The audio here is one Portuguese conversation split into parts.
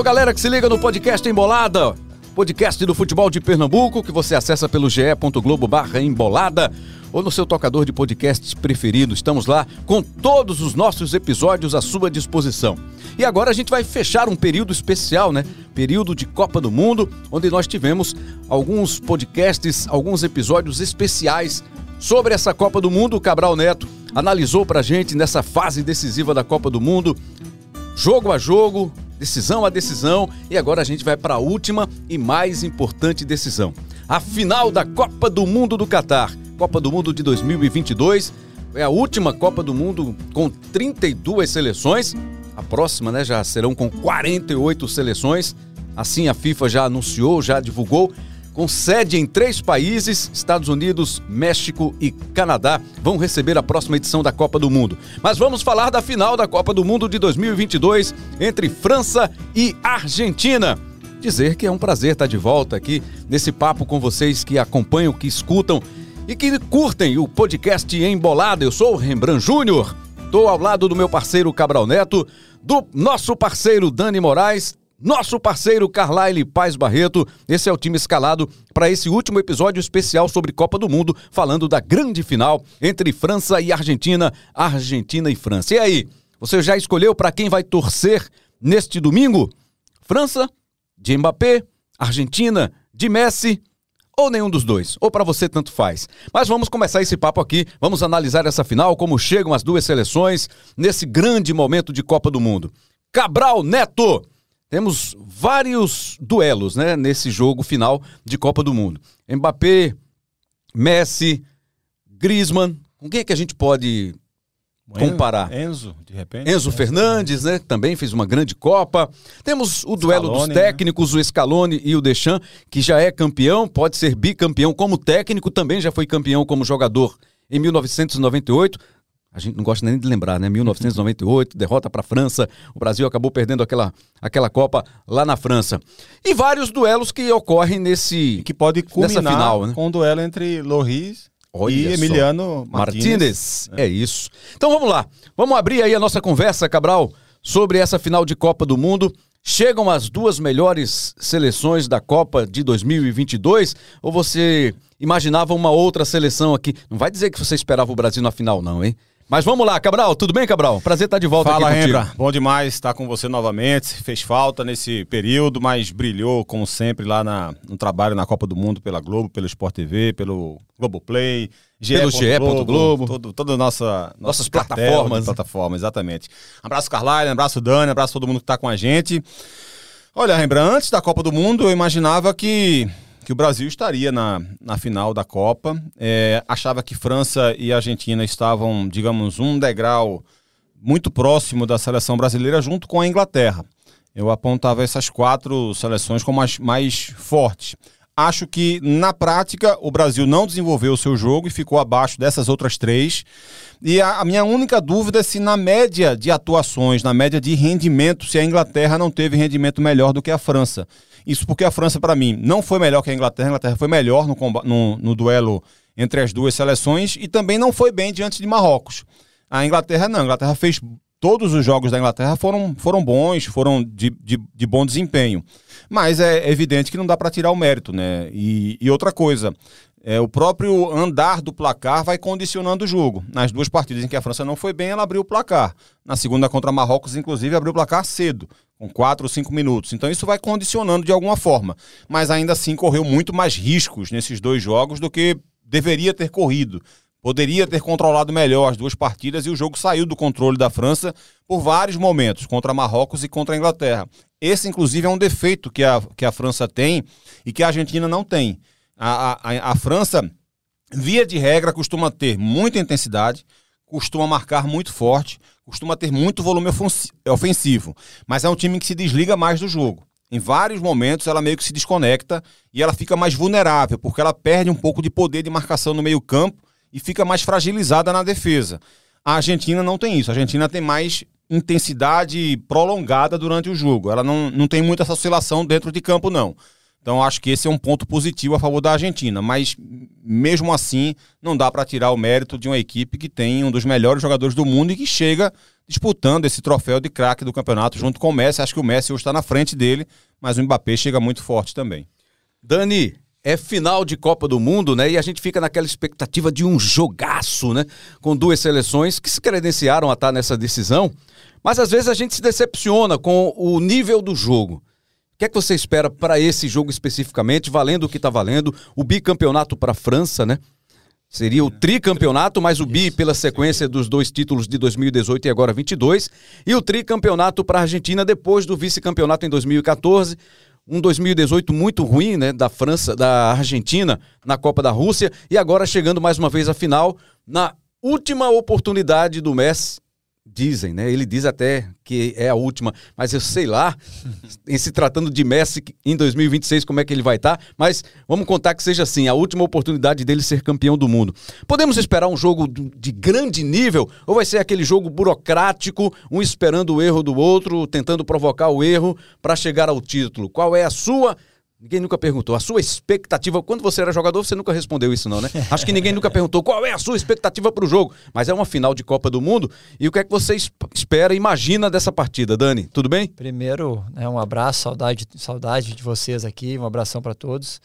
Alô, galera que se liga no podcast Embolada, podcast do futebol de Pernambuco, que você acessa pelo ge.globo barra embolada ou no seu tocador de podcasts preferido. Estamos lá com todos os nossos episódios à sua disposição. E agora a gente vai fechar um período especial, né? Período de Copa do Mundo, onde nós tivemos alguns podcasts, alguns episódios especiais sobre essa Copa do Mundo. O Cabral Neto analisou pra gente nessa fase decisiva da Copa do Mundo, jogo a jogo, decisão a decisão, e agora a gente vai para a última e mais importante decisão. A final da Copa do Mundo do Catar. Copa do Mundo de 2022. É a última Copa do Mundo com 32 seleções. A próxima, né, já serão com 48 seleções. Assim a FIFA já anunciou, já divulgou com sede em três países, Estados Unidos, México e Canadá, vão receber a próxima edição da Copa do Mundo. Mas vamos falar da final da Copa do Mundo de 2022 entre França e Argentina. Dizer que é um prazer estar de volta aqui nesse papo com vocês que acompanham, que escutam e que curtem o podcast Embolada. Eu sou o Rembrandt Júnior. Estou ao lado do meu parceiro Cabral Neto, do nosso parceiro Dani Moraes, nosso parceiro Carlyle Paz Barreto. Esse é o time escalado para esse último episódio especial sobre Copa do Mundo, falando da grande final entre França e Argentina, Argentina e França. E aí, você já escolheu para quem vai torcer neste domingo? França, de Mbappé, Argentina, de Messi ou nenhum dos dois, ou para você tanto faz. Mas vamos começar esse papo aqui, vamos analisar essa final, como chegam as duas seleções nesse grande momento de Copa do Mundo. Cabral Neto, temos vários duelos né, nesse jogo final de Copa do Mundo. Mbappé, Messi, Griezmann. Com quem é que a gente pode comparar? Enzo, de repente. Enzo Fernandes, né? Também fez uma grande Copa. Temos o duelo Scaloni, dos técnicos, né? o Scaloni e o Deschamps, que já é campeão, pode ser bicampeão como técnico, também já foi campeão como jogador em 1998. A gente não gosta nem de lembrar, né? 1998, derrota para a França. O Brasil acabou perdendo aquela, aquela Copa lá na França. E vários duelos que ocorrem nesse que pode culminar nessa final, né? com um duelo entre Loris Olha e. Emiliano Martínez. Martínez. É isso. Então vamos lá. Vamos abrir aí a nossa conversa, Cabral, sobre essa final de Copa do Mundo. Chegam as duas melhores seleções da Copa de 2022 ou você imaginava uma outra seleção aqui? Não vai dizer que você esperava o Brasil na final não, hein? Mas vamos lá, Cabral. Tudo bem, Cabral? Prazer estar de volta Fala, aqui contigo. Rembra. Bom demais estar com você novamente. Fez falta nesse período, mas brilhou, como sempre, lá na, no trabalho na Copa do Mundo pela Globo, pelo Sport TV, pelo Globoplay, Pelo GE. Globo. todo, toda a nossa, Nossas plataformas. plataformas, exatamente. Abraço, Carlyle, abraço, Dani, abraço todo mundo que está com a gente. Olha, Rembrandt, antes da Copa do Mundo, eu imaginava que, que o Brasil estaria na, na final da Copa. É, achava que França e Argentina estavam, digamos, um degrau muito próximo da seleção brasileira, junto com a Inglaterra. Eu apontava essas quatro seleções como as mais fortes. Acho que, na prática, o Brasil não desenvolveu o seu jogo e ficou abaixo dessas outras três. E a, a minha única dúvida é se, na média de atuações, na média de rendimento, se a Inglaterra não teve rendimento melhor do que a França. Isso porque a França, para mim, não foi melhor que a Inglaterra. A Inglaterra foi melhor no, no, no duelo entre as duas seleções e também não foi bem diante de Marrocos. A Inglaterra não. A Inglaterra fez. Todos os jogos da Inglaterra foram, foram bons, foram de, de, de bom desempenho. Mas é evidente que não dá para tirar o mérito, né? E, e outra coisa, é, o próprio andar do placar vai condicionando o jogo. Nas duas partidas em que a França não foi bem, ela abriu o placar. Na segunda contra Marrocos, inclusive, abriu o placar cedo, com quatro ou cinco minutos. Então isso vai condicionando de alguma forma. Mas ainda assim correu muito mais riscos nesses dois jogos do que deveria ter corrido. Poderia ter controlado melhor as duas partidas e o jogo saiu do controle da França por vários momentos, contra Marrocos e contra a Inglaterra. Esse, inclusive, é um defeito que a, que a França tem e que a Argentina não tem. A, a, a França, via de regra, costuma ter muita intensidade, costuma marcar muito forte, costuma ter muito volume ofensi- ofensivo, mas é um time que se desliga mais do jogo. Em vários momentos ela meio que se desconecta e ela fica mais vulnerável, porque ela perde um pouco de poder de marcação no meio-campo e fica mais fragilizada na defesa. A Argentina não tem isso. A Argentina tem mais intensidade prolongada durante o jogo. Ela não, não tem muita essa oscilação dentro de campo, não. Então acho que esse é um ponto positivo a favor da Argentina, mas mesmo assim não dá para tirar o mérito de uma equipe que tem um dos melhores jogadores do mundo e que chega disputando esse troféu de craque do campeonato junto com o Messi. Acho que o Messi hoje está na frente dele, mas o Mbappé chega muito forte também. Dani, é final de Copa do Mundo, né? E a gente fica naquela expectativa de um jogaço, né? Com duas seleções que se credenciaram a estar nessa decisão, mas às vezes a gente se decepciona com o nível do jogo. O que é que você espera para esse jogo especificamente, valendo o que está valendo? O bicampeonato para a França, né? Seria o tricampeonato, mas o bi pela sequência dos dois títulos de 2018 e agora 22. E o tricampeonato para a Argentina depois do vice-campeonato em 2014 um 2018 muito ruim, né, da França, da Argentina na Copa da Rússia. E agora chegando mais uma vez à final na última oportunidade do Messi Dizem, né? Ele diz até que é a última, mas eu sei lá, em se tratando de Messi em 2026, como é que ele vai estar. Tá, mas vamos contar que seja assim, a última oportunidade dele ser campeão do mundo. Podemos esperar um jogo de grande nível ou vai ser aquele jogo burocrático, um esperando o erro do outro, tentando provocar o erro para chegar ao título? Qual é a sua Ninguém nunca perguntou. A sua expectativa, quando você era jogador, você nunca respondeu isso, não, né? Acho que ninguém nunca perguntou qual é a sua expectativa para o jogo. Mas é uma final de Copa do Mundo. E o que é que você espera, imagina dessa partida, Dani? Tudo bem? Primeiro, né, um abraço, saudade, saudade de vocês aqui, um abração para todos.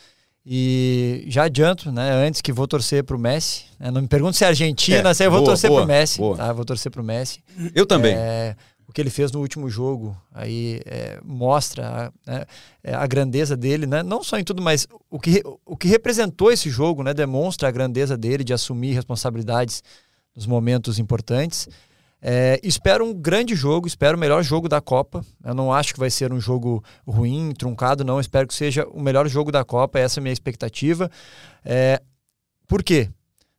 E já adianto, né, antes que vou torcer para o Messi. Né, não me pergunte se é Argentina, é, se eu vou boa, torcer para o Messi. Boa. Tá? Vou torcer para o Messi. Eu também. É, que ele fez no último jogo aí é, mostra né, é, a grandeza dele, né? não só em tudo, mas o que, o que representou esse jogo, né? demonstra a grandeza dele de assumir responsabilidades nos momentos importantes. É, espero um grande jogo, espero o melhor jogo da Copa. Eu não acho que vai ser um jogo ruim, truncado, não. Espero que seja o melhor jogo da Copa, essa é a minha expectativa. É, por quê?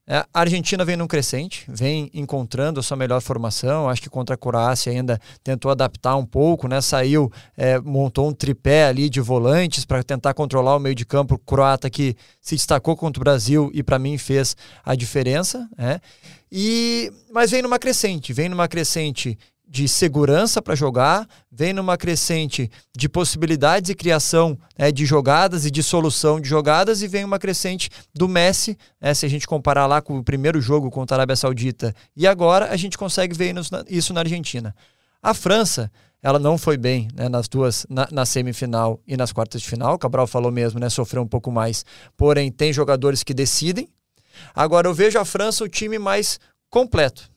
É, a Argentina vem num crescente, vem encontrando a sua melhor formação. Acho que contra a Croácia ainda tentou adaptar um pouco, né? Saiu, é, montou um tripé ali de volantes para tentar controlar o meio de campo croata que se destacou contra o Brasil e para mim fez a diferença, né? E mas vem numa crescente, vem numa crescente de segurança para jogar, vem numa crescente de possibilidades e criação né, de jogadas e de solução de jogadas, e vem uma crescente do Messi, né, se a gente comparar lá com o primeiro jogo contra a Arábia Saudita e agora, a gente consegue ver isso na Argentina. A França, ela não foi bem né, nas duas, na, na, semifinal e nas quartas de final, o Cabral falou mesmo, né, sofreu um pouco mais, porém tem jogadores que decidem. Agora eu vejo a França o time mais completo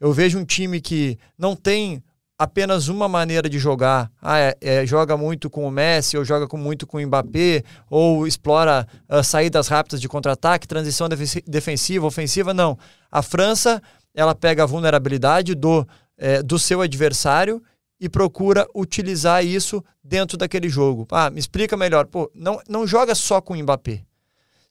eu vejo um time que não tem apenas uma maneira de jogar. Ah, é, é, joga muito com o Messi, ou joga com, muito com o Mbappé, ou explora uh, saídas rápidas de contra-ataque, transição defensiva, ofensiva. Não. A França, ela pega a vulnerabilidade do, é, do seu adversário e procura utilizar isso dentro daquele jogo. Ah, me explica melhor. Pô, não, não joga só com o Mbappé.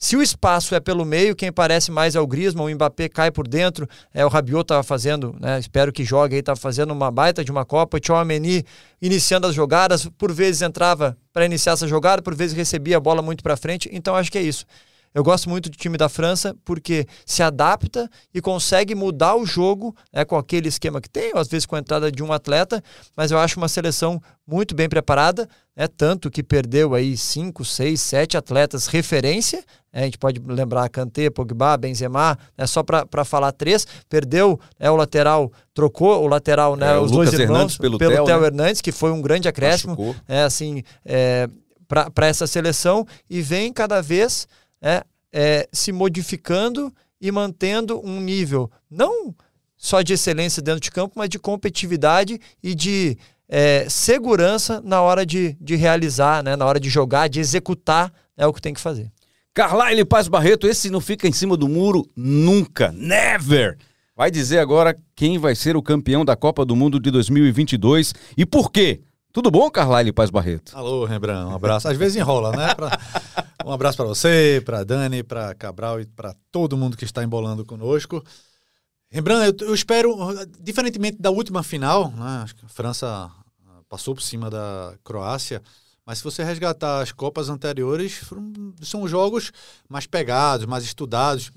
Se o espaço é pelo meio, quem parece mais é o Griezmann, o Mbappé cai por dentro, é, o Rabiot estava fazendo, né, espero que jogue aí, estava fazendo uma baita de uma Copa, o Tchouameni iniciando as jogadas, por vezes entrava para iniciar essa jogada, por vezes recebia a bola muito para frente, então acho que é isso. Eu gosto muito do time da França porque se adapta e consegue mudar o jogo né, com aquele esquema que tem, às vezes com a entrada de um atleta, mas eu acho uma seleção muito bem preparada, né, tanto que perdeu aí cinco, seis, sete atletas referência, né, a gente pode lembrar Kanté, Pogba, Benzema, né, só para falar três, perdeu né, o lateral, trocou o lateral, né, é, os dois irmãos, Hernandes pelo, pelo Theo, Theo né? Hernandes, que foi um grande acréscimo, é, assim, é, para essa seleção e vem cada vez é, é, se modificando e mantendo um nível não só de excelência dentro de campo, mas de competitividade e de é, segurança na hora de, de realizar, né, na hora de jogar, de executar é o que tem que fazer. Carlyle Paz Barreto, esse não fica em cima do muro nunca, never. Vai dizer agora quem vai ser o campeão da Copa do Mundo de 2022 e por quê? Tudo bom, Carlyle Paz Barreto? Alô, Rembrandt, um abraço. Às vezes enrola, né? Pra... Um abraço para você, para Dani, para Cabral e para todo mundo que está embolando conosco. Rembrandt, eu, eu, espero, diferentemente da última final, né? Acho que a França ah, passou por cima da Croácia, mas se você resgatar as Copas anteriores, foram, são jogos mais pegados, mais estudados,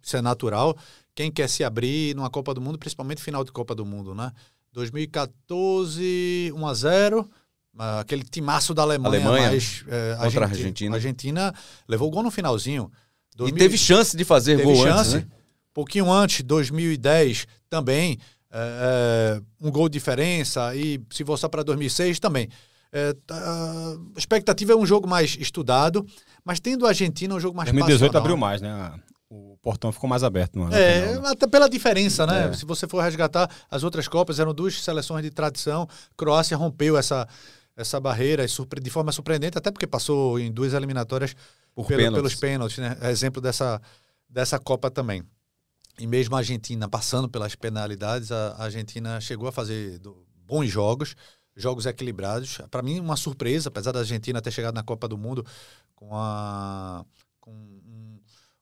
isso é natural. Quem quer se abrir numa Copa do Mundo, principalmente final de Copa do Mundo, né? 2014, 1 a 0 ah, aquele timaço da Alemanha, Alemanha mas é, contra a Argenti- Argentina. A Argentina levou o gol no finalzinho. E 2000 teve chance de fazer teve gol chance. antes, né? Pouquinho antes, 2010 também, é, é, um gol de diferença. E se voltar para 2006 também. É, tá, a expectativa é um jogo mais estudado, mas tendo a Argentina um jogo mais 2018 passional. abriu mais, né? O portão ficou mais aberto ano. É, final, né? até pela diferença, né? É. Se você for resgatar as outras Copas, eram duas seleções de tradição. Croácia rompeu essa, essa barreira de forma surpreendente, até porque passou em duas eliminatórias Por pelo- pênaltis. pelos pênaltis, né? É Exemplo dessa, dessa Copa também. E mesmo a Argentina passando pelas penalidades, a a Argentina chegou a fazer do- bons jogos, jogos equilibrados. Para mim, uma surpresa, apesar da Argentina ter chegado na Copa do Mundo com a com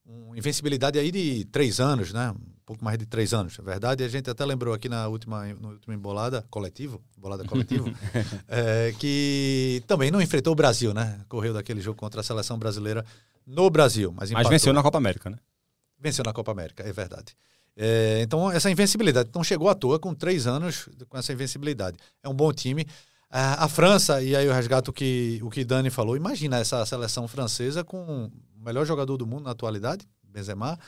um, um invencibilidade aí de três anos, né? Um pouco mais de três anos. Na verdade, a gente até lembrou aqui na última, no última embolada coletivo, embolada coletivo, é, que também não enfrentou o Brasil, né? Correu daquele jogo contra a seleção brasileira no Brasil, mas, Mas venceu na Copa América, né? Venceu na Copa América, é verdade. É, então, essa invencibilidade. Então, chegou à toa com três anos com essa invencibilidade. É um bom time. A, França, e aí eu resgato o que, o que Dani falou, imagina essa seleção francesa com melhor jogador do mundo na atualidade, Benzema,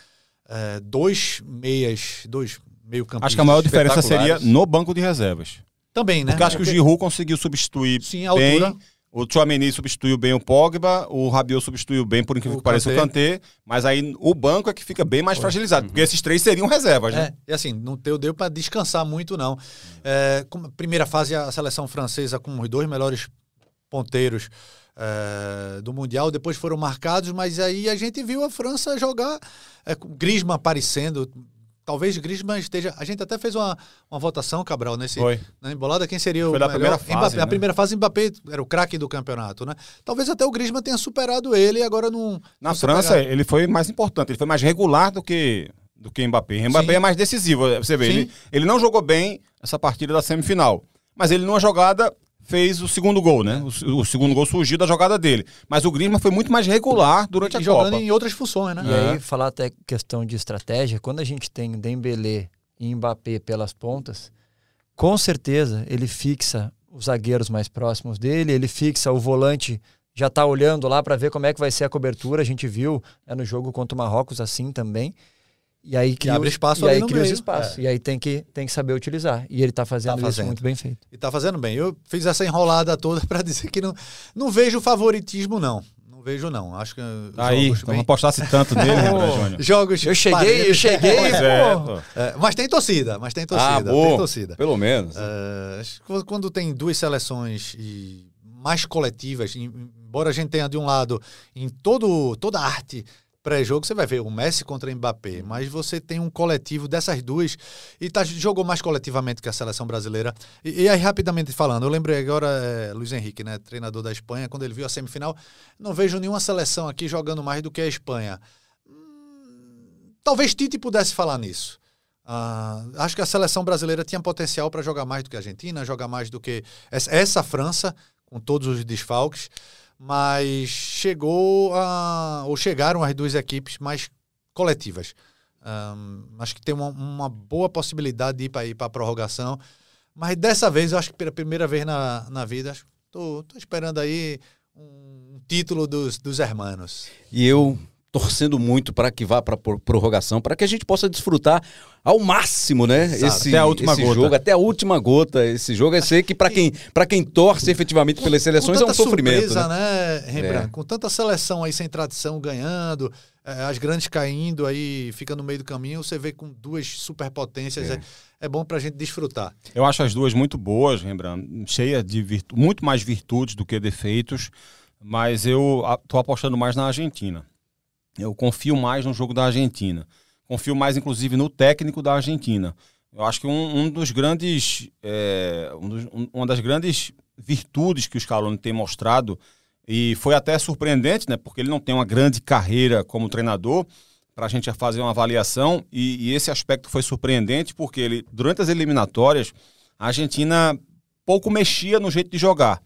é, dois meias, dois meio-campistas. Acho que a maior diferença seria no banco de reservas. Também, né? Porque acho que o Giroud conseguiu substituir Sim, a bem. altura. O Chouameni substituiu bem o Pogba, o Rabiot substituiu bem, por incrível O que pareça, o Kanté. Mas aí o banco é que fica bem mais fragilizado, porque esses três seriam reservas, né? É, e assim, não deu, deu para descansar muito, não. É, como- primeira fase, a seleção francesa com os dois melhores ponteiros é, do Mundial, depois foram marcados, mas aí a gente viu a França jogar, é, com Griezmann aparecendo. Talvez Griezmann esteja. A gente até fez uma, uma votação, Cabral, nesse, Foi. na embolada. Quem seria Foi o melhor? primeira fase, Mbappé, A né? primeira fase, Mbappé era o craque do campeonato, né? Talvez até o Griezmann tenha superado ele e agora não. Na França, ele foi mais importante, ele foi mais regular do que do que Mbappé. Mbappé Sim. é mais decisivo, você vê. Sim. Ele, ele não jogou bem essa partida da semifinal, mas ele numa jogada fez o segundo gol, né? O, o segundo gol surgiu da jogada dele. Mas o Griezmann foi muito mais regular durante E a jogando Copa. em outras funções, né? E É. aí, falar até questão de estratégia, quando a gente tem Dembélé e Mbappé pelas pontas, com certeza ele fixa os zagueiros mais próximos dele, ele fixa o volante, já está olhando lá para ver como é que vai ser a cobertura, a gente viu né, no jogo contra o Marrocos assim também. E aí cria, abre os- espaço e ali aí no cria os meio. espaços. É. E aí tem que, tem que saber utilizar. E ele está fazendo, Tá isso fazendo. muito bem feito. E tá fazendo bem. Eu fiz essa enrolada toda para dizer que não, não vejo favoritismo, não. Não vejo, não. Acho que. Aí, jogos bem- apostasse tanto nele, né, Júnior? Jogos. Eu cheguei, eu cheguei, é. É, mas tem torcida, mas tem torcida. ah, tem bom. torcida. Pelo menos. Que quando tem duas seleções e mais coletivas, em- embora a gente tenha de um lado em todo, toda a arte pré-jogo, você vai ver o Messi contra o Mbappé, mas você tem um coletivo dessas duas e tá, jogou mais coletivamente que a seleção brasileira. E, e aí, rapidamente falando, eu lembrei agora, é, Luiz Henrique, né, treinador da Espanha, quando ele viu a semifinal, não vejo nenhuma seleção aqui jogando mais do que a Espanha. Hum, Talvez Tite pudesse falar nisso. Ah, acho que a seleção brasileira tinha potencial para jogar mais do que a Argentina, jogar mais do que essa, essa França, com todos os desfalques, mas chegou a, ou chegaram as duas equipes mais coletivas. Ahm, acho que tem uma, uma boa possibilidade de ir para a prorrogação, mas dessa vez, eu acho que pela primeira vez na, na vida, estou esperando aí um título dos, dos hermanos. E eu torcendo muito para que vá para prorrogação, para que a gente possa desfrutar ao máximo, né? Exato. Esse, Até a última esse gota. jogo, até a última gota. Esse jogo, eu sei que para quem, pra quem torce efetivamente pelas seleções é um sofrimento. surpresa, né? né, Rembrandt? É. Com tanta seleção aí sem tradição ganhando, eh, as grandes caindo aí, fica no meio do caminho, você vê com duas superpotências, É. é, é bom pra gente desfrutar. Eu acho as duas muito boas, Rembrandt, cheia de virtu muito mais virtudes do que defeitos, mas eu estou apostando mais na Argentina. Eu confio mais no jogo da Argentina. Confio mais, inclusive, no técnico da Argentina. Eu acho que um, um dos grandes, é, um dos- um- uma das grandes virtudes que o Scaloni tem mostrado e foi até surpreendente, né? Porque ele não tem uma grande carreira como treinador para a gente fazer uma avaliação e, e esse aspecto foi surpreendente porque ele durante as eliminatórias a Argentina pouco mexia no jeito de jogar,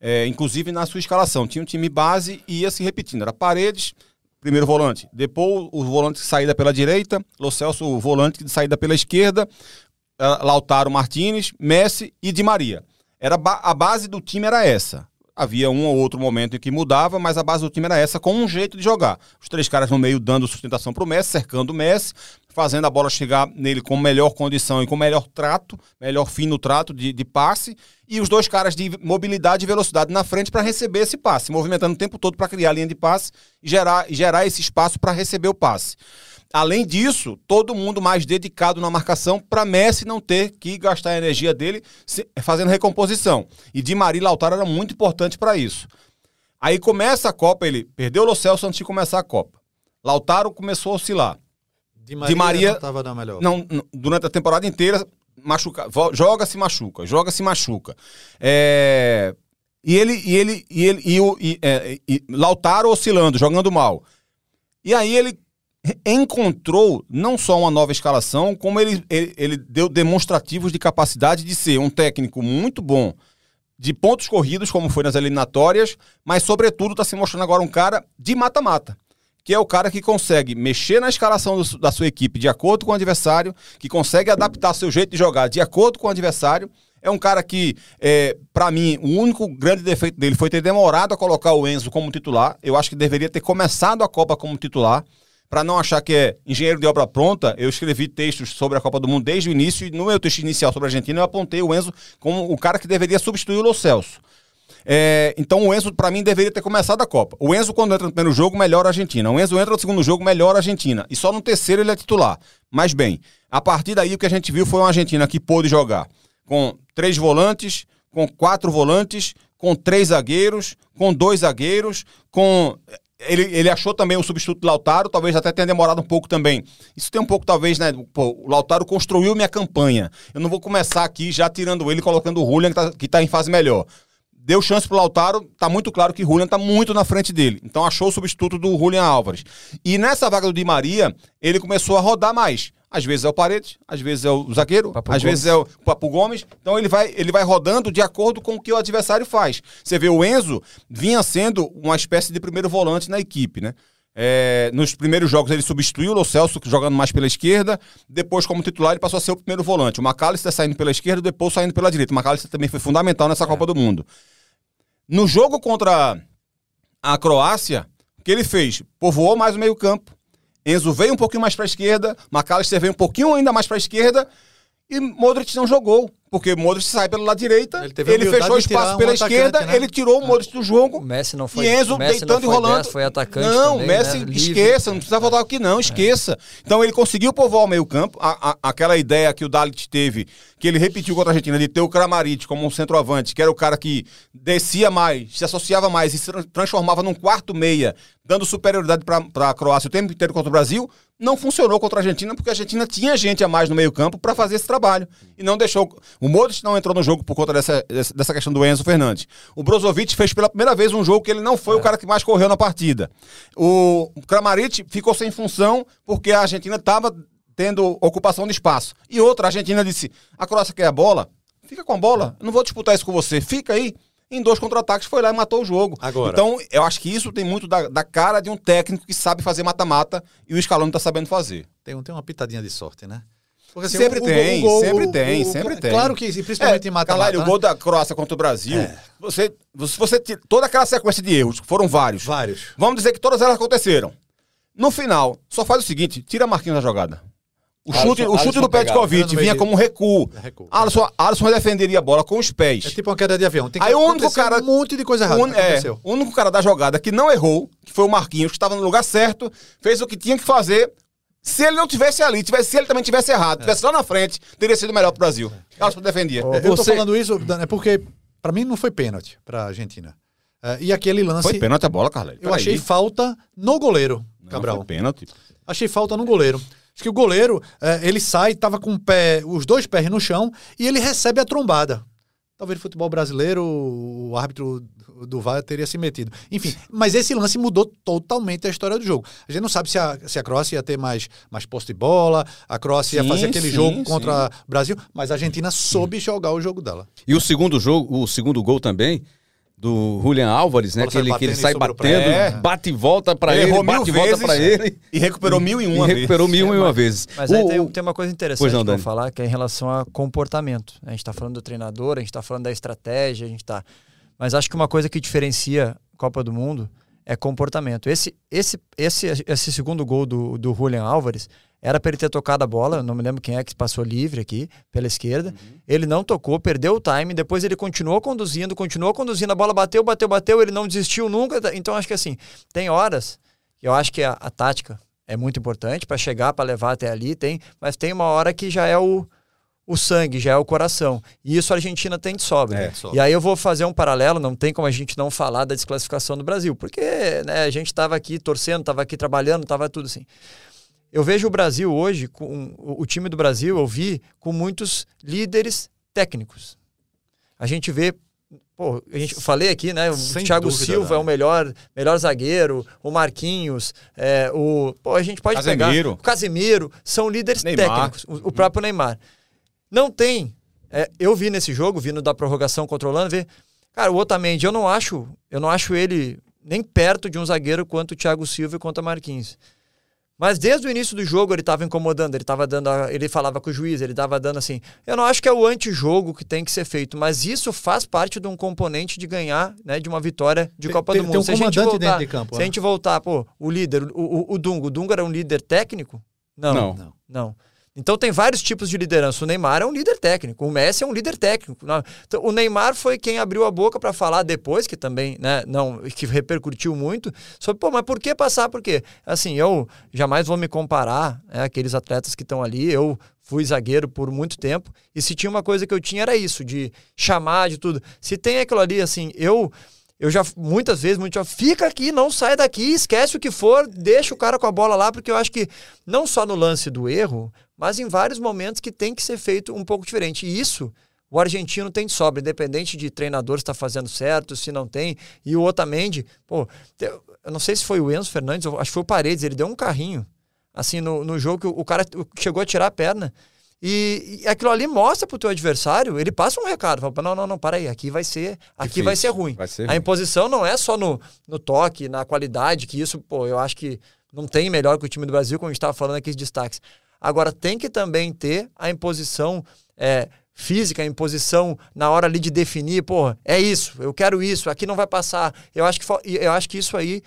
É, inclusive na sua escalação tinha um time base e ia se repetindo, era Paredes primeiro volante, depois o volante de saída pela direita, Lo Celso o volante de saída pela esquerda, eh, Lautaro Martinez, Messi e Di Maria. Era ba- a base do time era essa. Havia um ou outro momento em que mudava, mas a base do time era essa, com um jeito de jogar. Os três caras no meio dando sustentação pro Messi, cercando o Messi, fazendo a bola chegar nele com melhor condição e com melhor trato, melhor fim no trato de, de passe, e os dois caras de mobilidade e velocidade na frente para receber esse passe, movimentando o tempo todo para criar a linha de passe e gerar, gerar esse espaço para receber o passe. Além disso, todo mundo mais dedicado na marcação para Messi não ter que gastar a energia dele fazendo recomposição. E Di Maria e Lautaro eram muito importantes para isso. Aí começa a Copa, ele perdeu o Lo Celso antes de começar a Copa. Lautaro começou a oscilar. Di Maria, Maria- não estava na melhor. Não, durante a temporada inteira, machuca, joga, se machuca, joga, se machuca. É, e ele, e ele, e ele, e, o e, é, e Lautaro oscilando, jogando mal. E aí ele encontrou não só uma nova escalação, como ele, ele, ele deu demonstrativos de capacidade de ser um técnico muito bom de pontos corridos, como foi nas eliminatórias, mas sobretudo está se mostrando agora um cara de mata-mata que é o cara que consegue mexer na escalação do- da sua equipe de acordo com o adversário, que consegue adaptar seu jeito de jogar de acordo com o adversário. É um cara que, é, para mim, o único grande defeito dele foi ter demorado a colocar o Enzo como titular. Eu acho que deveria ter começado a Copa como titular. Para não achar que é engenheiro de obra pronta, eu escrevi textos sobre a Copa do Mundo desde o início, e no meu texto inicial sobre a Argentina, eu apontei o Enzo como o cara que deveria substituir o Lo Celso. É, então o Enzo, pra mim, deveria ter começado a Copa. O Enzo, quando entra no primeiro jogo, melhora a Argentina. O Enzo entra no segundo jogo, melhora a Argentina. E só no terceiro ele é titular. Mas bem, a partir daí o que a gente viu foi uma Argentina que pôde jogar com três volantes, com quatro volantes, com três zagueiros, com dois zagueiros, com. Ele, ele achou também o substituto do Lautaro, talvez até tenha demorado um pouco também. Isso tem um pouco, talvez, né? Pô, o Lautaro construiu minha campanha. Eu não vou começar aqui já tirando ele e colocando o Julian, que tá, que tá em fase melhor deu chance pro Lautaro, tá muito claro que Julian tá muito na frente dele. Então achou o substituto do Julian Álvares. E nessa vaga do Di Maria, ele começou a rodar mais. Às vezes é o Paredes, às vezes é o zagueiro, Papo às Gomes. vezes é o Papo Gomes. Então ele vai, ele vai rodando de acordo com o que o adversário faz. Você vê o Enzo vinha sendo uma espécie de primeiro volante na equipe, né? É, nos primeiros jogos ele substituiu o Lo Celso jogando mais pela esquerda. Depois, como titular, ele passou a ser o primeiro volante. O McAllister saindo pela esquerda, depois saindo pela direita. O McAllister também foi fundamental nessa Copa do Mundo. No jogo contra a Croácia, o que ele fez? Povoou mais o meio-campo. Enzo veio um pouquinho mais para a esquerda, McAllister veio um pouquinho ainda mais para a esquerda e Modric não jogou, porque Modric sai pelo lado direita, Ele ele, fechou espaço um pela atacante, esquerda, né? ele tirou o Modric do jogo. O Messi não foi. e Enzo Messi não deitando e foi rolando. dessa, foi atacante Não, também, Messi, né? Livre. esqueça, não precisa voltar aqui não, esqueça. Então ele conseguiu povoar o meio campo, a- a- aquela ideia que o Dalit teve, que ele repetiu contra a Argentina, de ter o Kramaric como um centroavante, que era o cara que descia mais, se associava mais e se tran- transformava num quarto meia, dando superioridade para a Croácia o tempo inteiro contra o Brasil, não funcionou contra a Argentina, porque a Argentina tinha gente a mais no meio campo para fazer esse trabalho. E não deixou... O Modric não entrou no jogo por conta dessa, dessa questão do Enzo Fernandes. O Brozovic fez pela primeira vez um jogo que ele não foi o cara que mais correu na partida. O Kramaric ficou sem função porque a Argentina estava tendo ocupação de espaço. E outra, a Argentina disse: a Croácia quer a bola, fica com a bola, eu não vou disputar isso com você, fica aí. Em dois contra-ataques foi lá e matou o jogo. Agora. Então, eu acho que isso tem muito da, da cara de um técnico que sabe fazer mata-mata e o Scaloni tá sabendo fazer. Tem, tem uma pitadinha de sorte, né? Porque, assim, sempre o- tem, o gol- sempre o- tem, sempre tem. Claro que, sim, principalmente em mata-mata. Caralho, o né? gol da Croácia contra o Brasil, você, se você tira toda aquela sequência de erros, foram vários. Vários. Vamos dizer que todas elas aconteceram. No final, só faz o seguinte: tira Marquinhos da jogada. O Alisson- chute, o chute Alisson do. Petkovic não vinha como recuo. É recuo. Alisson, Alisson defenderia a bola com os pés. É tipo uma queda de avião. Tem que Aí o único cara- um monte de coisa errada. O, un- é, o único cara da jogada que não errou, que foi o Marquinhos, que estava no lugar certo, fez o que tinha que fazer. Se ele não tivesse ali, tivesse, se ele também tivesse errado, tivesse lá na frente, teria sido melhor pro Brasil. Alisson defendia. É, Eu tô Você- falando isso é porque, pra mim, não foi pênalti pra Argentina. É, e aquele lance, Foi pênalti a bola, Carla. eu achei falta no goleiro, Cabral. Foi pênalti. Achei falta no goleiro. Acho que o goleiro, é, ele sai, tava com o pé, os dois pés no chão e ele recebe a trombada. Talvez no futebol brasileiro o árbitro do VAR teria se metido. Enfim, mas esse lance mudou totalmente a história do jogo. A gente não sabe se a, se a Croácia ia ter mais, mais posse de bola, a Croácia ia Sim, fazer aquele sim, jogo contra o Brasil, mas a Argentina soube jogar o jogo dela. E o segundo jogo, o segundo gol também, do Julian Álvares, né? Que ele, sai que ele batendo sai e batendo. É. bate e volta pra Ele ele, bate e mil volta vezes. pra ele. E recuperou mil e E uma recuperou vezes. mil e uma vezes. Mas aí O- tem, o- tem uma coisa interessante não, que eu vou falar, que é em relação a comportamento. A gente está falando do treinador, a gente está falando da estratégia, a gente está. Mas acho que uma coisa que diferencia Copa do Mundo é comportamento. Esse, esse, esse, esse segundo gol do, do Julian Álvares era para ele ter tocado a bola, não me lembro quem é que passou livre aqui, pela esquerda. Uhum. Ele não tocou, perdeu o time, depois ele continuou conduzindo, continuou conduzindo, a bola bateu, bateu, bateu, ele não desistiu nunca. Então acho que assim, tem horas, eu acho que a, a tática é muito importante para chegar, para levar até ali, tem, mas tem uma hora que já é o, o sangue, já é o coração. E isso a Argentina tem de sobra. É, E aí eu vou fazer um paralelo, não tem como a gente não falar da desclassificação do Brasil, porque né, a gente estava aqui torcendo, estava aqui trabalhando, estava tudo assim. Eu vejo o Brasil hoje, com o time do Brasil, eu vi com muitos líderes técnicos. A gente vê, pô, a gente eu falei aqui, né? O Sem Thiago dúvida, Silva é Dani. o melhor, melhor zagueiro, o Marquinhos, é, o, pô, a gente pode Casemiro. pegar o Casemiro, são líderes Neymar. técnicos, o, o próprio Neymar. Não tem. é, eu vi nesse jogo, vindo da prorrogação controlando, ver. Cara, o Otamendi, eu não acho, eu não acho ele nem perto de um zagueiro quanto o Thiago Silva e quanto o Marquinhos. Mas desde o início do jogo ele estava incomodando, ele estava dando, a- ele falava com o juiz, ele estava dando assim. Eu não acho que é o antijogo que tem que ser feito, mas isso faz parte de um componente de ganhar, né, de uma vitória de Tem- Copa tem- do tem Mundo. um se a gente comandante voltar, dentro de campo, se né? a gente voltar, pô, o líder, o, o, o Dungo, o Dungo era um líder técnico? Não. Não. Não. Então tem vários tipos de liderança. O Neymar é um líder técnico, o Messi é um líder técnico. Então, o Neymar foi quem abriu a boca para falar depois, que também, né, não, que repercutiu muito, sobre, pô, mas por que passar? Por quê? Assim, eu jamais vou me comparar né, àqueles atletas que estão ali. Eu fui zagueiro por muito tempo e se tinha uma coisa que eu tinha era isso, de chamar, de tudo. Se tem aquilo ali, assim, eu eu já muitas vezes, muito já, fica aqui, não sai daqui, esquece o que for, deixa o cara com a bola lá, porque eu acho que não só no lance do erro, mas em vários momentos que tem que ser feito um pouco diferente. E isso o argentino tem de sobra, independente de treinador se está fazendo certo, se não tem. E o Otamendi, pô, eu não sei se foi o Enzo Fernandes, acho que foi o Paredes, ele deu um carrinho, assim, no, no jogo que o, o cara chegou a tirar a perna. E, e aquilo ali mostra pro teu adversário, ele passa um recado, fala, não, não, não, para aí, aqui vai ser, aqui Difícil, vai ser ruim. vai ser a ruim. imposição não é só no, no toque, na qualidade, que isso, pô, eu acho que não tem melhor que o time do Brasil, como a gente estava falando aqui de destaques. Agora, tem que também ter a imposição é, física, a imposição na hora ali de definir, pô, é isso, eu quero isso, aqui não vai passar. Eu acho que, eu acho que isso aí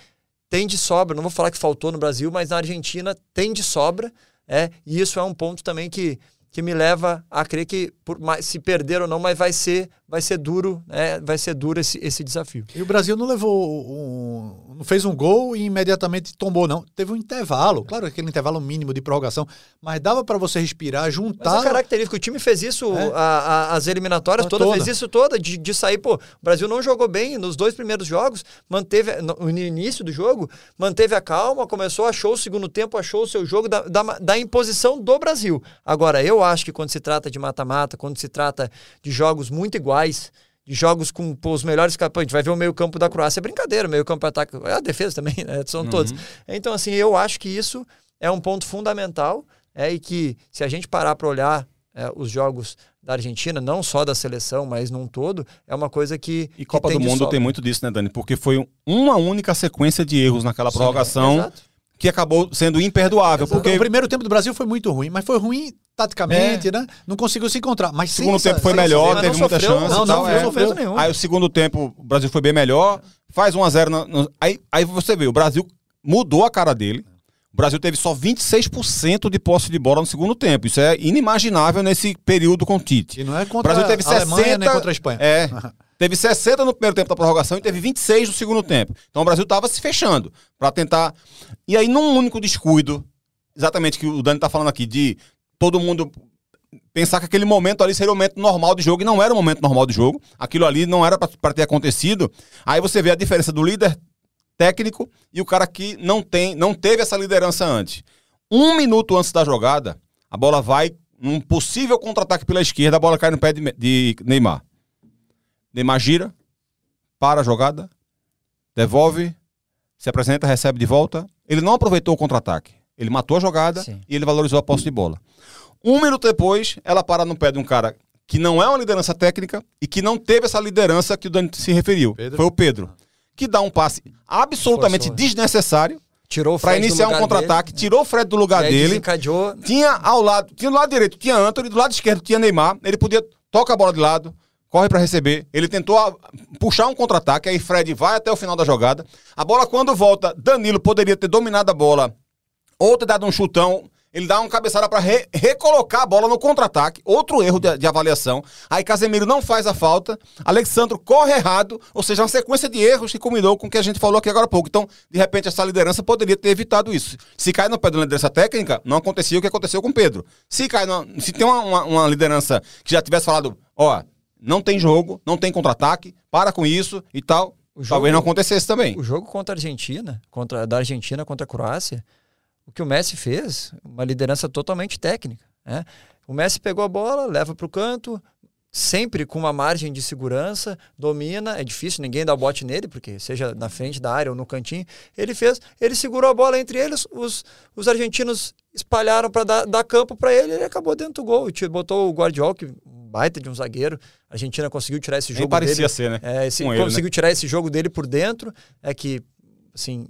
tem de sobra. Não vou falar que faltou no Brasil, mas na Argentina tem de sobra. É, e isso é um ponto também que, que me leva a crer que por mais, se perder ou não, mas vai ser, vai ser duro, né? Vai ser duro esse, esse desafio. E o Brasil não levou um. Não fez um gol e imediatamente tombou, não. Teve um intervalo, claro, aquele intervalo mínimo de prorrogação, mas dava para você respirar, Mas juntar. é característico, o time fez isso, É. a- a- as eliminatórias todas, toda. fez isso toda, de, de sair, pô, o Brasil não jogou bem nos dois primeiros jogos, manteve, no, no início do jogo, manteve a calma, começou, achou o segundo tempo, achou o seu jogo da, da, da imposição do Brasil. Agora, eu acho que quando se trata de mata-mata, quando se trata de jogos muito iguais, de jogos com pô, os melhores campos, a gente vai ver o meio campo da Croácia, é brincadeira, o meio campo ataque, é a defesa também, né? são todos. Então, assim, eu acho que isso é um ponto fundamental, é, e que se a gente parar para olhar é, os jogos da Argentina, não só da seleção, mas num todo, é uma coisa que. E que Copa tem do Mundo sobra. tem muito disso, né, Dani? Porque foi um- uma única sequência de erros naquela prorrogação Exato. Que acabou sendo imperdoável. Porque Porque o primeiro tempo do Brasil foi muito ruim, mas foi ruim taticamente, né? Não conseguiu se encontrar. Mas o É. segundo tempo foi melhor, teve muita sofreu, chance. não, não, não é. sofreu nenhum. Aí o segundo tempo o Brasil foi bem melhor, faz 1 a 0 no- no- aí, aí você vê, o Brasil mudou a cara dele. O Brasil teve só 26% de posse de bola no segundo tempo. Isso é inimaginável nesse período com o Tite. E não é O contra Brasil teve a Alemanha 60, nem contra a Espanha. É. Teve 60 no primeiro tempo da prorrogação e teve 26 no segundo tempo. Então o Brasil estava se fechando para tentar. E aí, num único descuido, exatamente que o Dani tá falando aqui, de todo mundo pensar que aquele momento ali seria o momento normal de jogo, e não era o momento normal de jogo. Aquilo ali não era para ter acontecido. Aí você vê a diferença do líder técnico e o cara que não tem, não teve essa liderança antes. Um minuto antes da jogada, a bola vai num possível contra-ataque pela esquerda, a bola cai no pé de, de Neymar. Neymar gira, para a jogada, devolve, se apresenta, recebe de volta. Ele não aproveitou o contra-ataque. Ele matou a jogada Sim. e ele valorizou a posse de bola. Um minuto depois, ela para no pé de um cara que não é uma liderança técnica e que não teve essa liderança que o Dani se referiu. Pedro? Foi o Pedro. Que dá um passe absolutamente Forçou. desnecessário Tirou o para Fred iniciar um contra-ataque, dele, tirou o Fred do lugar aí dele. desencadeou. Tinha ao lado, tinha do lado direito, tinha Anthony, do lado esquerdo tinha Neymar. Ele podia toca a bola de lado, corre para receber. Ele tentou ah, puxar um contra-ataque, aí Fred vai até o final da jogada. A bola quando volta, Danilo poderia ter dominado a bola ou ter dado um chutão. Ele dá uma cabeçada para recolocar a bola no contra-ataque. Outro erro de, de avaliação. Aí Casemiro não faz a falta. Alexandro corre errado. Ou seja, uma sequência de erros que culminou com o que a gente falou aqui agora há pouco. Então, de repente, essa liderança poderia ter evitado isso. Se cai no pé da liderança técnica, não acontecia o que aconteceu com Pedro. Se cai se tem uma, uma- uma liderança que já tivesse falado, ó, não tem jogo, não tem contra-ataque, para com isso e tal, O jogo- talvez não acontecesse também. O jogo contra a Argentina, contra, da Argentina contra a Croácia, o que o Messi fez, uma liderança totalmente técnica. Né? O Messi pegou a bola, leva para o canto, sempre com uma margem de segurança, domina, é difícil ninguém dar o bote nele, porque seja na frente da área ou no cantinho, ele fez, ele segurou a bola entre eles, os, os argentinos espalharam para dar, dar campo para ele, ele acabou dentro do gol, tira- botou o Guardiola, que baita de um zagueiro, a Argentina conseguiu tirar esse Nem jogo parecia dele. ser, né? É, esse, ele, conseguiu tirar esse jogo dele por dentro. É que, assim,